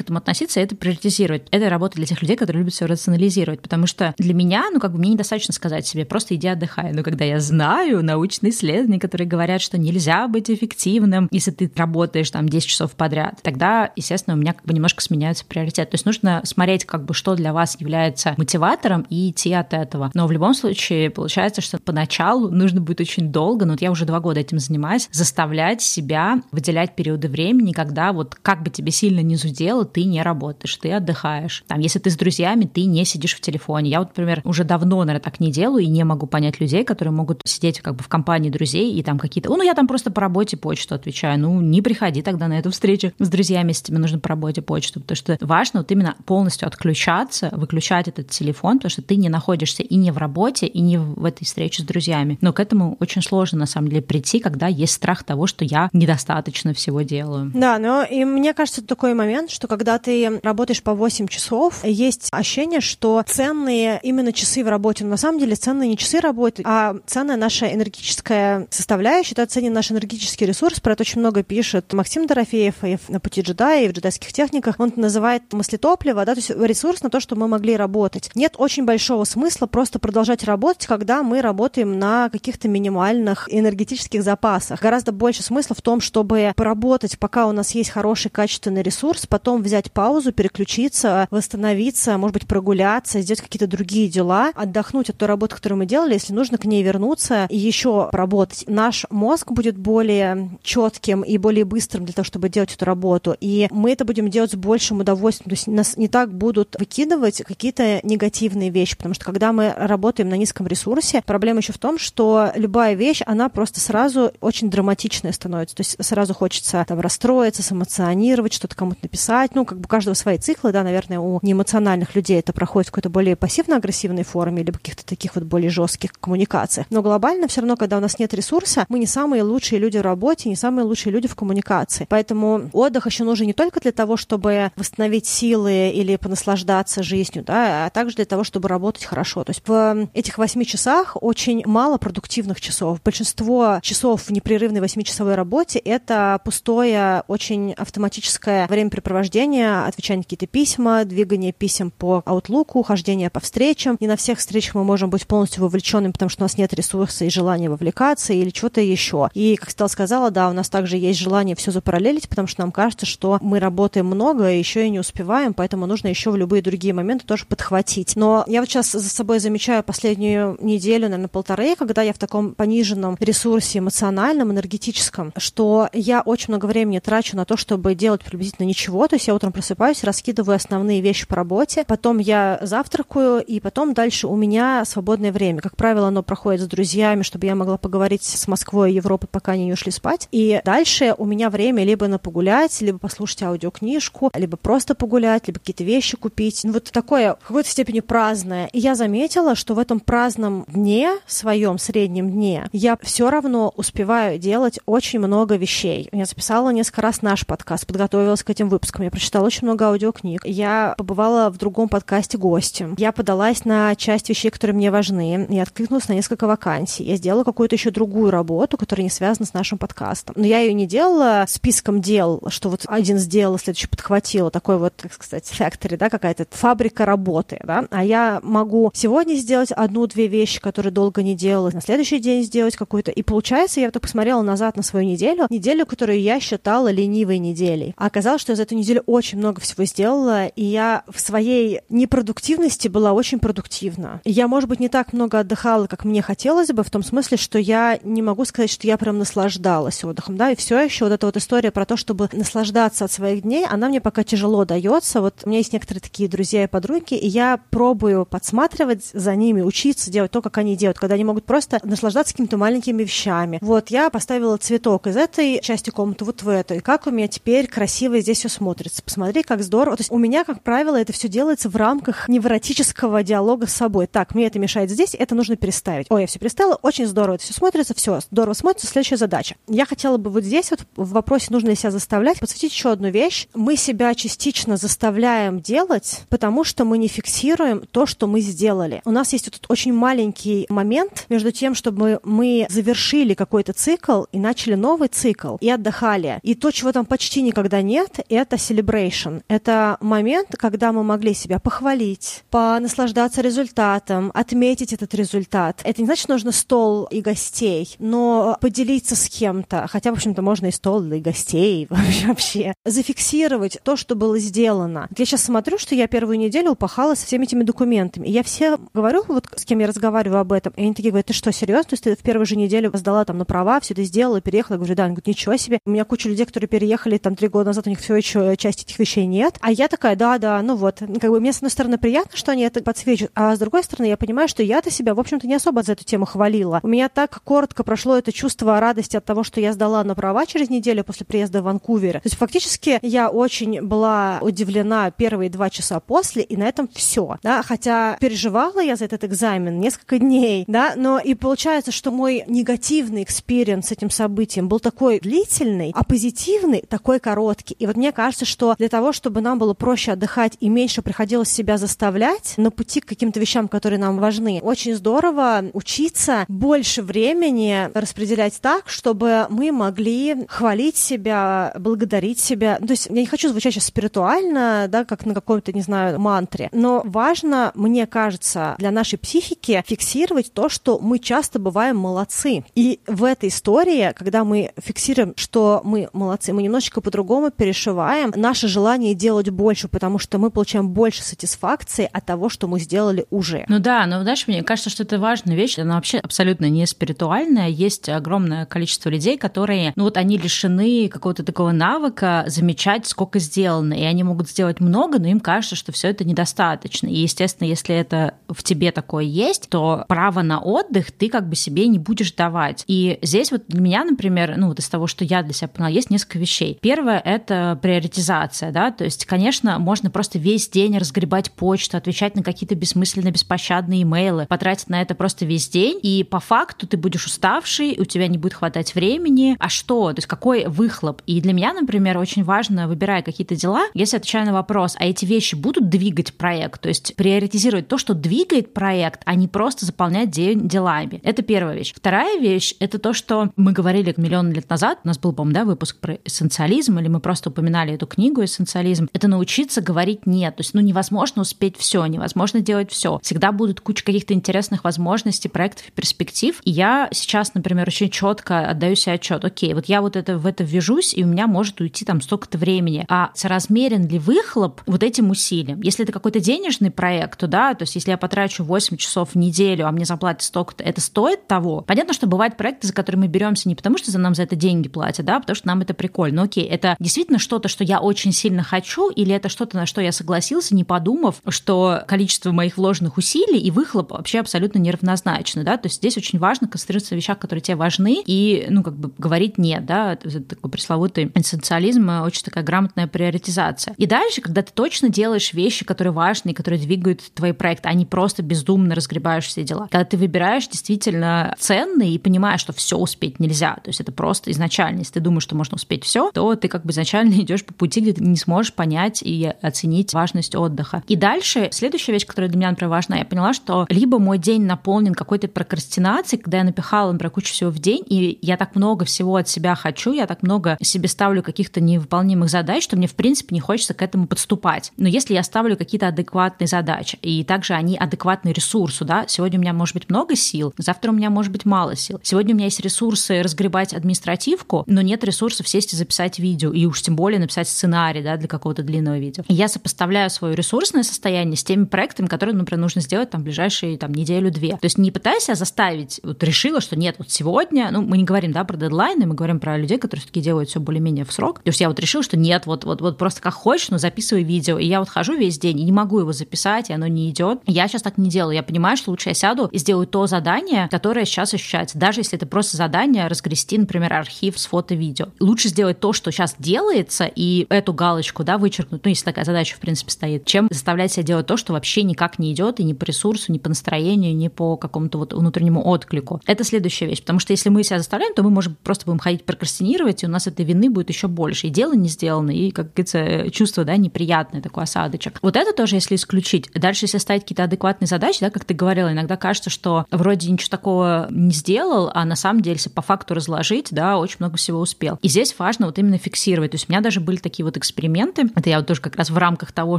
этому относиться, это приоритизировать. Это работа для тех людей, которые любят все рационализировать, потому что для меня, ну, как бы мне недостаточно сказать себе, просто иди отдыхай. Но когда я знаю научные исследования, которые говорят, что нельзя быть эффективным, если ты работаешь там 10 часов подряд, тогда, естественно, у меня как бы немножко сменяется приоритет. То есть нужно смотреть, как бы, что для вас является мотиватором и идти от этого. Но в любом случае получается, что поначалу нужно будет очень долго, но вот я уже два года этим занимаюсь, заставлять себя выделять периоды времени, когда вот как бы тебе сильно не зудело, ты не работаешь, ты отдыхаешь. Там, если ты с друзьями, ты не сидишь в телефоне. Я вот, например, уже давно, наверное, так не делаю и не могу понять людей, которые могут сидеть как бы в компании друзей и там какие-то... Ну, я там просто по работе почту отвечаю. Ну, не приходи тогда на эту встречу с друзьями, если тебе нужно по работе почту. Потому что важно вот именно полностью отключаться, выключать этот телефон, потому что ты не находишься и не в работе, и не в этой встрече с друзьями. Но к этому очень сложно, на самом деле, прийти, когда есть страх того, что я недостаточно всего делаю. Да, но и мне кажется, такой момент, что когда ты работаешь по 8 часов, есть ощущение, что ценные именно часы в работе, но на самом деле ценные не часы работы, а ценная наша энергетическая составляющая, это ценен наш энергетический ресурс, про это очень много пишет Максим Дорофеев и на пути джедая, и в джедайских техниках. Он это называет мыслетопливо, да, то есть ресурс на то, чтобы мы могли работать. Нет очень большого смысла просто продолжать работать, когда мы работаем на каких-то минимальных энергетических запасах. Гораздо больше смысла в том, чтобы поработать, пока у нас есть хороший качественный ресурс, потом взять паузу, переключиться, восстановиться, может быть, прогуляться, сделать какие-то другие дела, отдохнуть от той работы, которую мы делали, если нужно к ней вернуться и еще поработать. Наш мозг будет более четким и более быстрым для того, чтобы делать эту работу. И мы это будем делать с большим удовольствием. То есть нас не так будут выкидывать какие-то негативные вещи, потому что когда мы работаем на низком ресурсе, проблема еще в том, что любая вещь, она просто сразу очень драматичная становится. То есть сразу хочется там расстроиться, сэмоционировать, что-то кому-то написать. Ну, как бы каждого свои циклы, да, наверное, у неэмоциональных людей это проходит в какой-то более пассивно-агрессивной форме или каких-то таких вот более жестких коммуникациях. Но глобально все равно, когда у нас нет ресурса, мы не самые лучшие люди в работе, не самые лучшие люди в коммуникации. Поэтому отдых еще нужен не только для того, чтобы восстановить силы или понаслаждаться жизнью, да, а также для того, чтобы работать хорошо. То есть в этих восьми часах очень мало продуктивных часов. Большинство часов в непрерывной восьмичасовой работе — это пустое, очень автоматическое времяпрепровождение, отвечание на какие-то письма, двигание писем по Outlook, хождение по встречам. Не на всех встречах мы можем быть полностью вовлеченными, потому что у нас нет ресурса и желания вовлекаться или чего-то еще. И, как Стелла сказала, да, у нас также есть желание все запараллелить, потому что нам кажется, что мы работаем много и еще и не успеваем, поэтому нужно еще в любые другие моменты тоже подхватить. Но я вот сейчас за собой замечаю последнюю неделю, наверное, полторы, когда я в таком пониженном ресурсе эмоциональном, энергетическом, что я очень много времени трачу на то, чтобы делать приблизительно ничего. То есть я утром просыпаюсь, раскидываю основные вещи по работе, потом я завтракаю, и потом дальше у меня свободное время. Как правило, оно проходит с друзьями, чтобы я могла поговорить с Москвой и Европой, пока они не ушли спать. И дальше у меня время либо на погулять, либо послушать аудиокнижку, либо просто погулять, либо какие-то вещи купить. Ну, вот такое в какой-то степени праздное. И я заметила, что в этом праздном дне, своем среднем дне, я все равно успеваю делать очень много вещей. Я записала несколько раз наш подкаст, подготовилась к этим выпускам, я прочитала очень много аудиокниг. Я побывала в другом подкасте гостем. Я подалась на часть вещей, которые мне важны. Я откликнулась на несколько вакансий. Я сделала какую-то еще другую работу, которая не связана с нашим подкастом. Но я ее не делала списком дел, что вот один сделал, следующий подхватила. Такой вот, так сказать, factory, да, какая-то фабрика работы, да. А я могу сегодня сделать одну-две вещи, которые долго не делала, на следующий день сделать какую-то. И получается, я так посмотрела назад на свою неделю, неделю, которую я считала ленивой неделей. А оказалось, что я за эту неделю очень много всего сделала, и я в своей непродуктивности была очень продуктивна. Я, может быть, не так много отдыхала, как мне хотелось бы, в том смысле, что я не могу сказать, что я прям наслаждалась отдыхом, да, и все еще вот эта вот история про то, чтобы наслаждаться от своих дней, она мне пока тяжело дается. Вот у меня есть некоторые такие друзья и подруги, и я пробую подсматривать за ними, учиться делать то, как они делают, когда они могут просто наслаждаться какими-то маленькими вещами. Вот я поставила цветок из этой части комнаты вот в эту, и как у меня теперь красиво здесь все смотрится. Посмотри, как здорово. То есть у меня, как правило, это все делается в рамках невротического диалога с собой. Так, мне это мешает здесь, это нужно переставить. Ой, я все переставила, очень здорово это все смотрится, все, здорово смотрится, следующая задача. Я хотела бы вот здесь вот в вопросе, нужно ли себя заставлять, подсветить еще одну вещь. Мы себя частично заставляем делать, потому что мы не фиксируем то, что мы сделали. У нас есть вот этот очень маленький момент между тем, чтобы мы завершили какой-то цикл и начали новый цикл и отдыхали. И то, чего там почти никогда нет, это celebration. Это момент, когда мы могли себя похвалить, понаслаждаться результатом, результатом, отметить этот результат. Это не значит, нужно стол и гостей, но поделиться с кем-то, хотя, в общем-то, можно и стол, и гостей вообще. Зафиксировать то, что было сделано. Я сейчас смотрю, что я первую неделю упахала со всеми этими документами. И я все говорю, вот с кем я разговариваю об этом, и они такие говорят, ты что, серьезно? То есть ты в первую же неделю сдала там на права, все это сделала, переехала. Я говорю, да, они говорят, ничего себе. У меня куча людей, которые переехали там три года назад, у них все еще часть этих вещей нет. А я такая, да, да, ну вот. Как бы мне, с одной стороны, приятно, что они это подсвечивают, а с другой стороны, я понимаю, что я-то себя, в общем-то, не особо за эту тему хвалила. У меня так коротко прошло это чувство радости от того, что я сдала на права через неделю после приезда в Ванкувер. То есть фактически я очень была удивлена первые два часа после, и на этом все. Да? Хотя переживала я за этот экзамен несколько дней, да, но и получается, что мой негативный experience с этим событием был такой длительный, а позитивный такой короткий. И вот мне кажется, что для того, чтобы нам было проще отдыхать и меньше приходилось себя заставлять на пути к каким-то вещам, которые нам важны, очень здорово учиться больше времени распределять так, чтобы мы могли хвалить себя, благодарить себя. То есть я не хочу звучать сейчас спиритуально, да, как на каком-то, не знаю, мантре, но важно, мне кажется, для нашей психики фиксировать то, что мы часто бываем молодцы. И в этой истории, когда мы фиксируем, что мы молодцы, мы немножечко по-другому перешиваем наше желание делать больше, потому что мы получаем больше сатисфакции от того, что мы сделали уже. Ну да, но знаешь, мне кажется, что это важная вещь, она вообще абсолютно не спиритуальная. Есть огромное количество людей, которые, ну вот они лишены какого-то такого навыка замечать, сколько сделано, и они могут сделать много, но им кажется, что все это недостаточно. И, естественно, если это в тебе такое есть, то право на отдых ты как бы себе не будешь давать. И здесь вот для меня, например, ну вот из того, что я для себя поняла, есть несколько вещей. Первое — это приоритизация, да, то есть, конечно, можно просто весь день разгребать почту, отвечать на какие-то бессмысленные, беспощадные имейлы, потратить на это просто весь день, и по факту ты будешь уставший, у тебя не будет хватать времени. А что? То есть какой выхлоп? И для меня, например, очень важно, выбирая какие-то дела, если отвечаю на вопрос, а эти вещи будут двигать проект, то есть приоритизировать то, что двигает проект, а не просто заполнять день делами. Это первая вещь. Вторая вещь — это то, что мы говорили миллион лет назад, у нас был, по-моему, да, выпуск про эссенциализм, или мы просто упоминали эту книгу «Эссенциализм», это научиться говорить «нет». То есть, ну, невозможно успеть все, невозможно делать все. Всегда будут куча каких-то интересных возможностей, проектов и перспектив. И я сейчас, например, очень четко отдаю себе отчет. Окей, вот я вот это в это ввяжусь, и у меня может уйти там столько-то времени. А соразмерен ли выхлоп вот этим усилиям? Если это какой-то денежный проект, то да, то есть если я потрачу 8 часов в неделю, а мне заплатят столько-то, это стоит того? Понятно, что бывают проекты, за которые мы беремся не потому, что за нам за это деньги платят, да, потому что нам это прикольно. Но окей, это действительно что-то, что я очень сильно хочу, или это что-то, на что я согласился, не подумав, что количество моих вложенных усилий и выхлоп вообще абсолютно неравнозначно, да, то есть здесь очень важно концентрироваться на вещах, которые тебе важны, и, ну, как бы говорить нет, да, это такой пресловутый эссенциализм, очень такая грамотная приоритизация. И дальше, когда ты точно делаешь вещи, которые важны, которые двигают твои проекты, а не просто бездумно разгребаешь все дела. Когда ты выбираешь действительно ценные и понимаешь, что все успеть нельзя, то есть это просто изначально, если ты думаешь, что можно успеть все, то ты как бы изначально идешь по пути, где ты не сможешь понять и оценить важность отдыха. И дальше следующая вещь, которая для меня, например, важна, я поняла, что либо мой день наполнен какой-то прокрастинацией, когда я напихала, например, кучу всего в день, и я так много всего от себя хочу, я так много себе ставлю каких-то невыполнимых задач, что мне, в принципе, не хочется к этому подступать. Но если я ставлю какие-то адекватные задачи, и также они адекватны ресурсу, да, сегодня у меня может быть много сил, завтра у меня может быть мало сил. Сегодня у меня есть ресурсы разгребать административку, но нет ресурсов сесть и записать видео, и уж тем более написать сценарий, да, для какого-то длинного видео. И я сопоставляю свое ресурсное состояние с теми проектами, которые, например, нужно сделать там ближайшие там неделю-две. То есть не пытаясь себя заставить, вот решила, что нет, вот сегодня, ну, мы не говорим, да, про дедлайны, мы говорим про людей, которые все-таки делают все более-менее в срок. То есть я вот решила, что нет, вот, вот, вот просто как хочешь, но записывай видео. И я вот хожу весь день и не могу его записать, и оно не идет. Я сейчас так не делаю. Я понимаю, что лучше я сяду и сделаю то задание, которое сейчас ощущается. Даже если это просто задание разгрести, например, архив с фото-видео. Лучше сделать то, что сейчас делается, и эту галочку, да, вычеркнуть, ну, если такая задача, в принципе, стоит, чем заставлять себя делать то, что вообще никак не идет, и ни по ресурсу, ни по настроению, ни по какому-то вот внутреннему отклику. Это следующая вещь, потому что если мы себя заставляем, то мы можем просто будем ходить прокрастинировать, и у нас этой вины будет еще больше. И дело не сделано, и, как говорится, чувство, да, неприятное, такой осадочек. Вот это тоже, если исключить. Дальше, если ставить какие-то адекватные задачи, да, как ты говорила, иногда кажется, что вроде ничего такого не сделал, а на самом деле, если по факту разложить, да, очень много всего успел. И здесь важно вот именно фиксировать. То есть у меня даже были такие вот эксперименты. Это я вот тоже как раз в рамках того,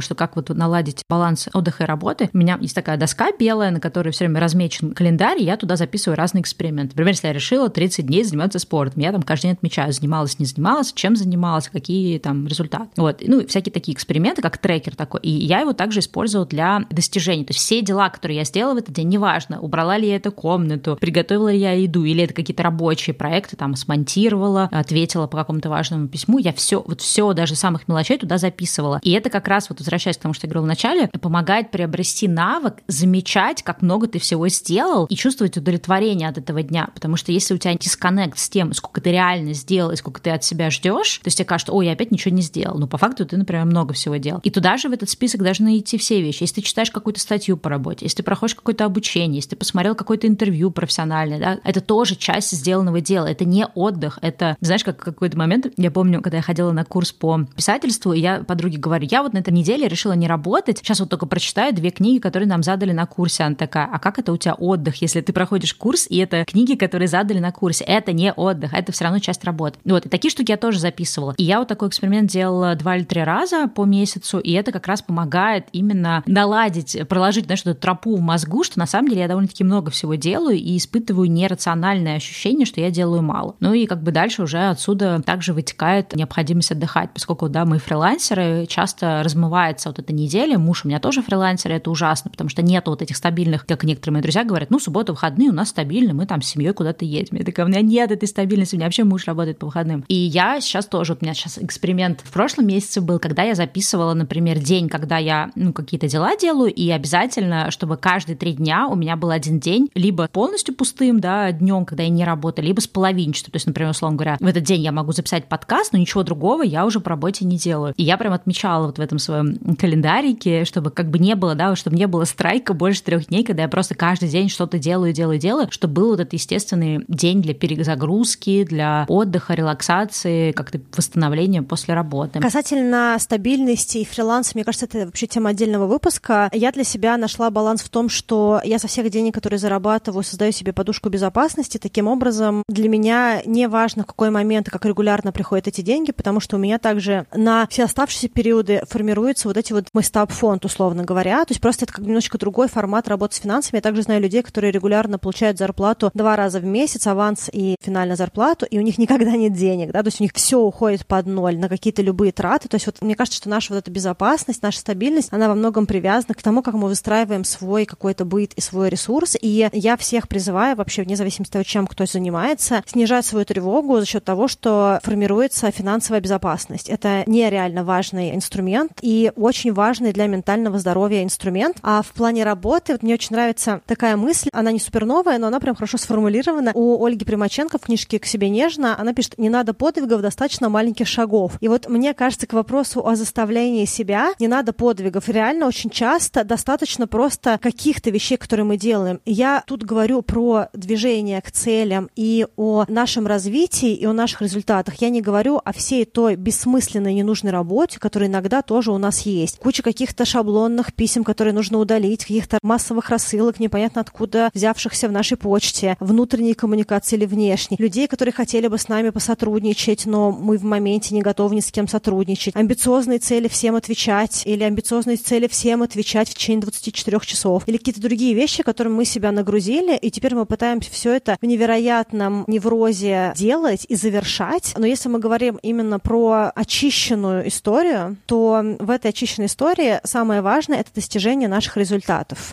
что как вот наладить баланс отдыха и работы. У меня, естественно, такая доска белая, на которой все время размечен календарь, и я туда записываю разные эксперименты. Например, если я решила 30 дней заниматься спортом, я там каждый день отмечаю, занималась, не занималась, чем занималась, какие там результаты. Вот. Ну, всякие такие эксперименты, как трекер такой. И я его также использовала для достижений. То есть все дела, которые я сделала в этот день, неважно, убрала ли я эту комнату, приготовила ли я еду, или это какие-то рабочие проекты, там, смонтировала, ответила по какому-то важному письму, я все, вот все, даже самых мелочей туда записывала. И это как раз, вот возвращаясь к тому, что я говорила в начале, помогает приобрести навык замечать, как много ты всего сделал, и чувствовать удовлетворение от этого дня. Потому что если у тебя дисконнект с тем, сколько ты реально сделал и сколько ты от себя ждешь, то есть тебе кажется, ой, я опять ничего не сделал. Но по факту ты, например, много всего делал. И туда же в этот список должны идти все вещи. Если ты читаешь какую-то статью по работе, если ты проходишь какое-то обучение, если ты посмотрел какое-то интервью профессиональное, да, это тоже часть сделанного дела. Это не отдых. Это, знаешь, как какой-то момент, я помню, когда я ходила на курс по писательству, и я подруге говорю, я вот на этой неделе решила не работать, сейчас вот только прочитаю две книги, которые нам задали на курсе. Она такая, а как это у тебя отдых, если ты проходишь курс, и это книги, которые задали на курсе? Это не отдых, это все равно часть работы. Вот, и такие штуки я тоже записывала. И я вот такой эксперимент делала два или три раза по месяцу, и это как раз помогает именно наладить, проложить, знаешь, эту тропу в мозгу, что на самом деле я довольно-таки много всего делаю и испытываю нерациональное ощущение, что я делаю мало. Ну и как бы дальше уже отсюда также вытекает необходимость отдыхать, поскольку, да, мы фрилансеры, часто размывается вот эта неделя, муж у меня тоже фрилансер, это ужасно, потому что нет вот этих стабильных, как некоторые мои друзья говорят, ну, суббота, выходные у нас стабильно, мы там с семьей куда-то едем. Я такая, у меня нет этой стабильности, у меня вообще муж работает по выходным. И я сейчас тоже, у меня сейчас эксперимент в прошлом месяце был, когда я записывала, например, день, когда я, ну, какие-то дела делаю, и обязательно, чтобы каждые три дня у меня был один день либо полностью пустым, да, днем, когда я не работаю, либо с половинчатым. То есть, например, условно говоря, в этот день я могу записать подкаст, но ничего другого я уже по работе не делаю. И я прям отмечала вот в этом своем календарике, чтобы как бы не было, да, чтобы не было страйка больше трех дней, когда я просто каждый день что-то делаю, делаю, делаю, чтобы был вот этот естественный день для перезагрузки, для отдыха, релаксации, как-то восстановления после работы. Касательно стабильности и фриланса, мне кажется, это вообще тема отдельного выпуска. Я для себя нашла баланс в том, что я со всех денег, которые зарабатываю, создаю себе подушку безопасности. Таким образом, для меня не важно, в какой момент и как регулярно приходят эти деньги, потому что у меня также на все оставшиеся периоды формируются вот эти вот мой стаб-фонд, условно говоря. То есть просто это как немножечко другой формат работы с финансами. Я также знаю людей, которые регулярно получают зарплату два раза в месяц, аванс и финальную зарплату, и у них никогда нет денег, да, то есть у них все уходит под ноль на какие-то любые траты. То есть вот мне кажется, что наша вот эта безопасность, наша стабильность, она во многом привязана к тому, как мы выстраиваем свой какой-то быт и свой ресурс. И я всех призываю вообще, вне зависимости от того, чем кто занимается, снижать свою тревогу за счет того, что формируется финансовая безопасность. Это нереально важный инструмент и очень важный для ментального здоровья инструмент. А в плане работы вот мне очень нравится такая мысль, она не суперновая, но она прям хорошо сформулирована. У Ольги Примаченко в книжке «К себе нежно» она пишет, не надо подвигов, достаточно маленьких шагов. И вот мне кажется, к вопросу о заставлении себя не надо подвигов. Реально очень часто достаточно просто каких-то вещей, которые мы делаем. Я тут говорю про движение к целям и о нашем развитии и о наших результатах. Я не говорю о всей той бессмысленной, ненужной работе, которая иногда тоже у нас есть. Куча каких-то шаблонных писем, которые нужно удалить, каких-то массовых рассылок, непонятно откуда взявшихся в нашей почте, внутренней коммуникации или внешней. Людей, которые хотели бы с нами посотрудничать, но мы в моменте не готовы ни с кем сотрудничать. Амбициозные цели всем отвечать или амбициозные цели всем отвечать в течение 24 часов. Или какие-то другие вещи, которым мы себя нагрузили, и теперь мы пытаемся все это в невероятном неврозе делать и завершать. Но если мы говорим именно про очищенную историю, то в этой очищенной истории самое важное — это достижение наших результатов.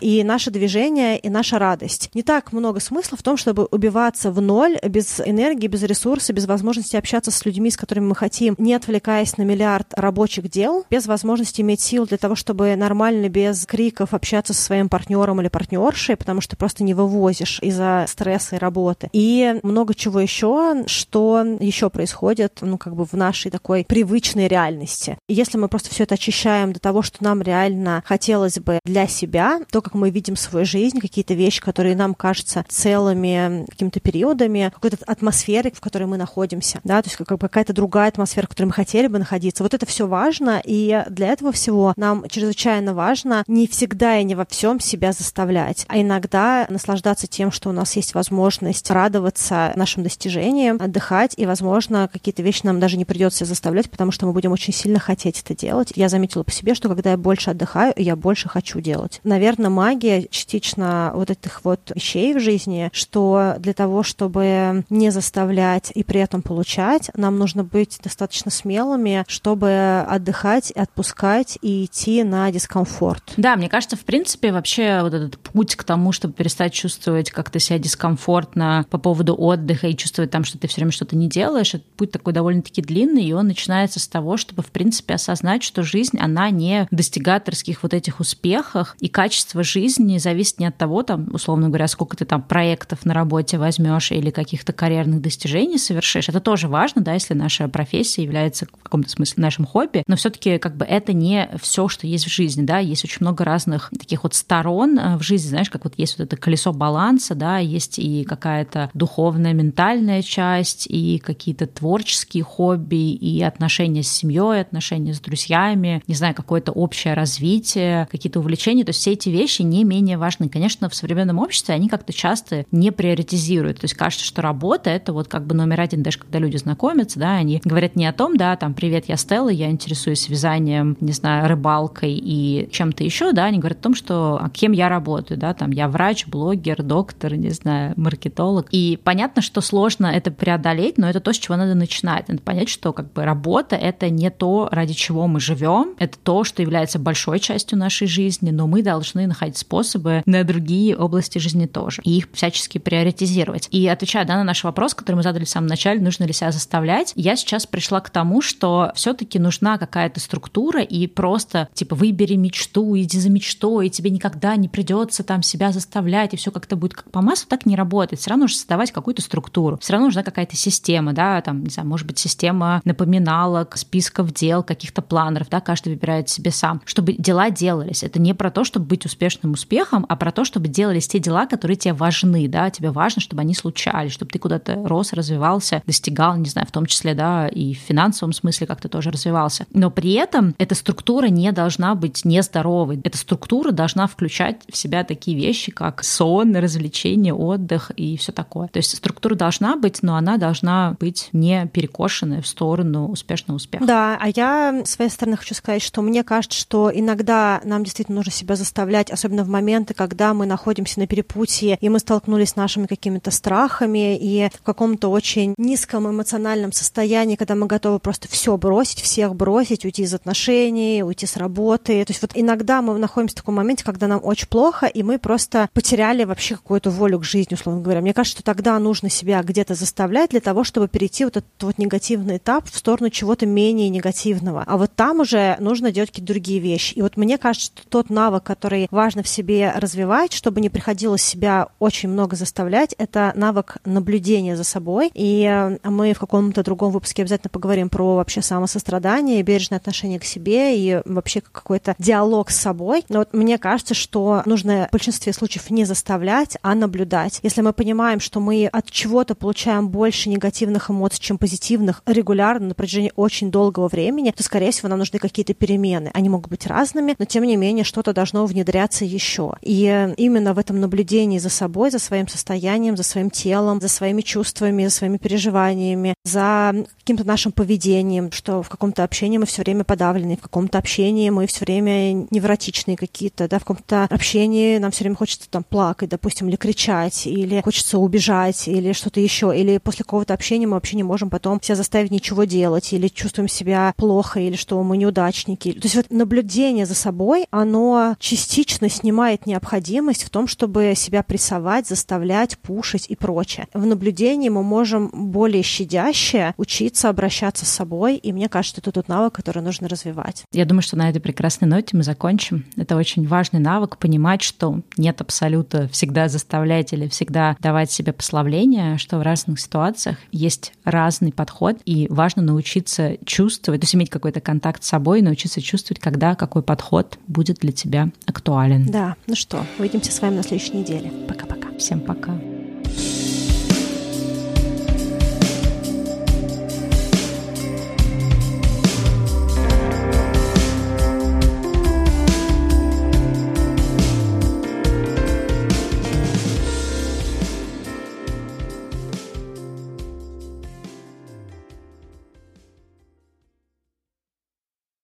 И наше движение, и наша радость. Не так много смысла в том, чтобы убиваться в ноль без энергии, без ресурса, без возможности общаться с людьми, с которыми мы хотим, не отвлекаясь на миллиард рабочих дел, без возможности иметь сил для того, чтобы нормально, без криков общаться со своим партнером или партнершей, потому что просто не вывозишь из-за стресса и работы. И много чего еще, что еще происходит, ну, как бы в нашей такой привычной реальности. Если мы просто все это очищаем до того, что нам реально хотелось бы для себя, то, как мы видим свою жизнь, какие-то вещи, которые нам кажутся целыми какими-то периодами, какой-то атмосферы, в которой мы находимся, да, то есть как какая-то другая атмосфера, в которой мы хотели бы находиться. Вот это все важно, и для этого всего нам чрезвычайно важно не всегда и не во всем себя заставлять, а иногда наслаждаться тем, что у нас есть возможность радоваться нашим достижениям, отдыхать, и, возможно, какие-то вещи нам даже не придется заставлять, потому что мы будем очень сильно хотеть это делать. Я заметила по себе, что когда я больше отдыхаю, я больше хочу делать. Отдохнуть. Наверное, магия частично вот этих вот вещей в жизни, что для того, чтобы не заставлять и при этом получать, нам нужно быть достаточно смелыми, чтобы отдыхать, отпускать и идти на дискомфорт. Да, мне кажется, в принципе, вообще вот этот путь к тому, чтобы перестать чувствовать как-то себя дискомфортно по поводу отдыха и чувствовать там, что ты все время что-то не делаешь, этот путь такой довольно-таки длинный, и он начинается с того, чтобы, в принципе, осознать, что жизнь, она не достигаторских вот этих успехах, и качество жизни зависит не от того, там, условно говоря, сколько ты там проектов на работе возьмешь или каких-то карьерных достижений совершишь. Это тоже важно, да, если наша профессия является в каком-то смысле нашим хобби, но все-таки как бы это не все, что есть в жизни, да, есть очень много разных таких вот сторон э, в жизни, знаешь, как вот есть вот это колесо баланса, да, есть и какая-то духовная, ментальная часть, и какие-то творческие хобби, и отношения с семьей, отношения с друзьями, не знаю, какое-то общее развитие, какие-то увлечения, то есть все эти вещи не менее важны. Конечно, в современном обществе они как-то часто не приоритизируют, то есть кажется, что работа — это вот как бы номер один, даже когда люди знакомятся, да, они говорят не о том, да, там, привет, я Стелла, я интересуюсь вязанием, не знаю, рыбалкой и чем-то еще, да, они говорят о том, что а кем я работаю, да, там, я врач, блогер, доктор, не знаю, маркетолог. И понятно, что сложно это преодолеть, но это то, с чего надо начинать. Надо понять, что как бы работа — это не то, ради чего мы живем, это то, что является большой частью нашей жизни, но мы должны находить способы на другие области жизни тоже, и их всячески приоритизировать. И отвечая да, на наш вопрос, который мы задали в самом начале, нужно ли себя заставлять, я сейчас пришла к тому, что все-таки нужна какая-то структура, и просто типа выбери мечту, иди за мечтой, и тебе никогда не придется там себя заставлять, и все как-то будет как по массу, так не работает. Все равно нужно создавать какую-то структуру. Все равно нужна какая-то система, да, там, не знаю, может быть, система напоминалок, списков дел, каких-то планеров, да, каждый выбирает себе сам, чтобы дела делались. Это не про то, чтобы быть успешным успехом, а про то, чтобы делались те дела, которые тебе важны, да, тебе важно, чтобы они случались, чтобы ты куда-то рос, развивался, достигал, не знаю, в том числе, да, и в финансовом смысле как-то тоже развивался. Но при этом эта структура не должна быть нездоровой. Эта структура должна включать в себя такие вещи, как сон, развлечение, отдых и все такое. То есть структура должна быть, но она должна быть не перекошенная в сторону успешного успеха. Да, а я с своей стороны хочу сказать, что мне кажется, что иногда нам действительно нужно себя заставлять, особенно в моменты, когда мы находимся на перепутье, и мы столкнулись с нашими какими-то страхами, и в каком-то очень низком эмоциональном состоянии, когда мы готовы просто все бросить, всех бросить, уйти из отношений, уйти с работы. То есть вот иногда мы находимся в таком моменте, когда нам очень плохо, и мы просто потеряли вообще какую-то волю к жизни, условно говоря. Мне кажется, что тогда нужно себя где-то заставлять для того, чтобы перейти вот этот вот негативный этап в сторону чего-то менее негативного. А вот там уже нужно делать какие-то другие вещи. И вот мне кажется, что тот навык, который важно в себе развивать, чтобы не приходилось себя очень много заставлять, это навык наблюдения за собой. И э, мы в каком-то другом выпуске обязательно поговорим про вообще самосострадание, бережное отношение к себе и вообще какой-то диалог с собой. Но вот мне кажется, что нужно в большинстве случаев не заставлять, а наблюдать. Если мы понимаем, что мы от чего-то получаем больше негативных эмоций, чем позитивных, регулярно на протяжении очень долгого времени, то, скорее всего, нам нужны какие-то перемены. Они могут быть разными, но, тем не менее, что-то должно внедряться еще. И именно в этом наблюдении за собой, за своим состоянием, за своим телом, за своими чувствами, за своими переживаниями, за каким-то нашим поведением, что в каком-то общении мы все время подавлены, в каком-то общении мы все время невротичные какие-то, да, в каком-то общении нам все время хочется там плакать, допустим, или кричать, или хочется убежать, или что-то еще, или после какого-то общения мы вообще не можем потом себя заставить ничего делать, или чувствуем себя плохо, или что мы неудачники. То есть вот наблюдение за собой, оно частично снимает необходимость в том, чтобы себя прессовать, заставлять, пушить и прочее. В наблюдении мы можем более щадяще учиться обращаться с собой, и мне кажется, это тот навык, который нужно развивать. Я думаю, что на этой прекрасной ноте мы закончим. Это очень важный навык понимать, что нет абсолюта всегда заставлять или всегда давать себе пославление, что в разных ситуациях есть разный подход, и важно научиться чувствовать, то есть иметь какой-то контакт с собой, научиться чувствовать, когда какой подход будет для тебя актуален. Да, ну что, увидимся с вами на следующей неделе. Пока-пока. Всем пока.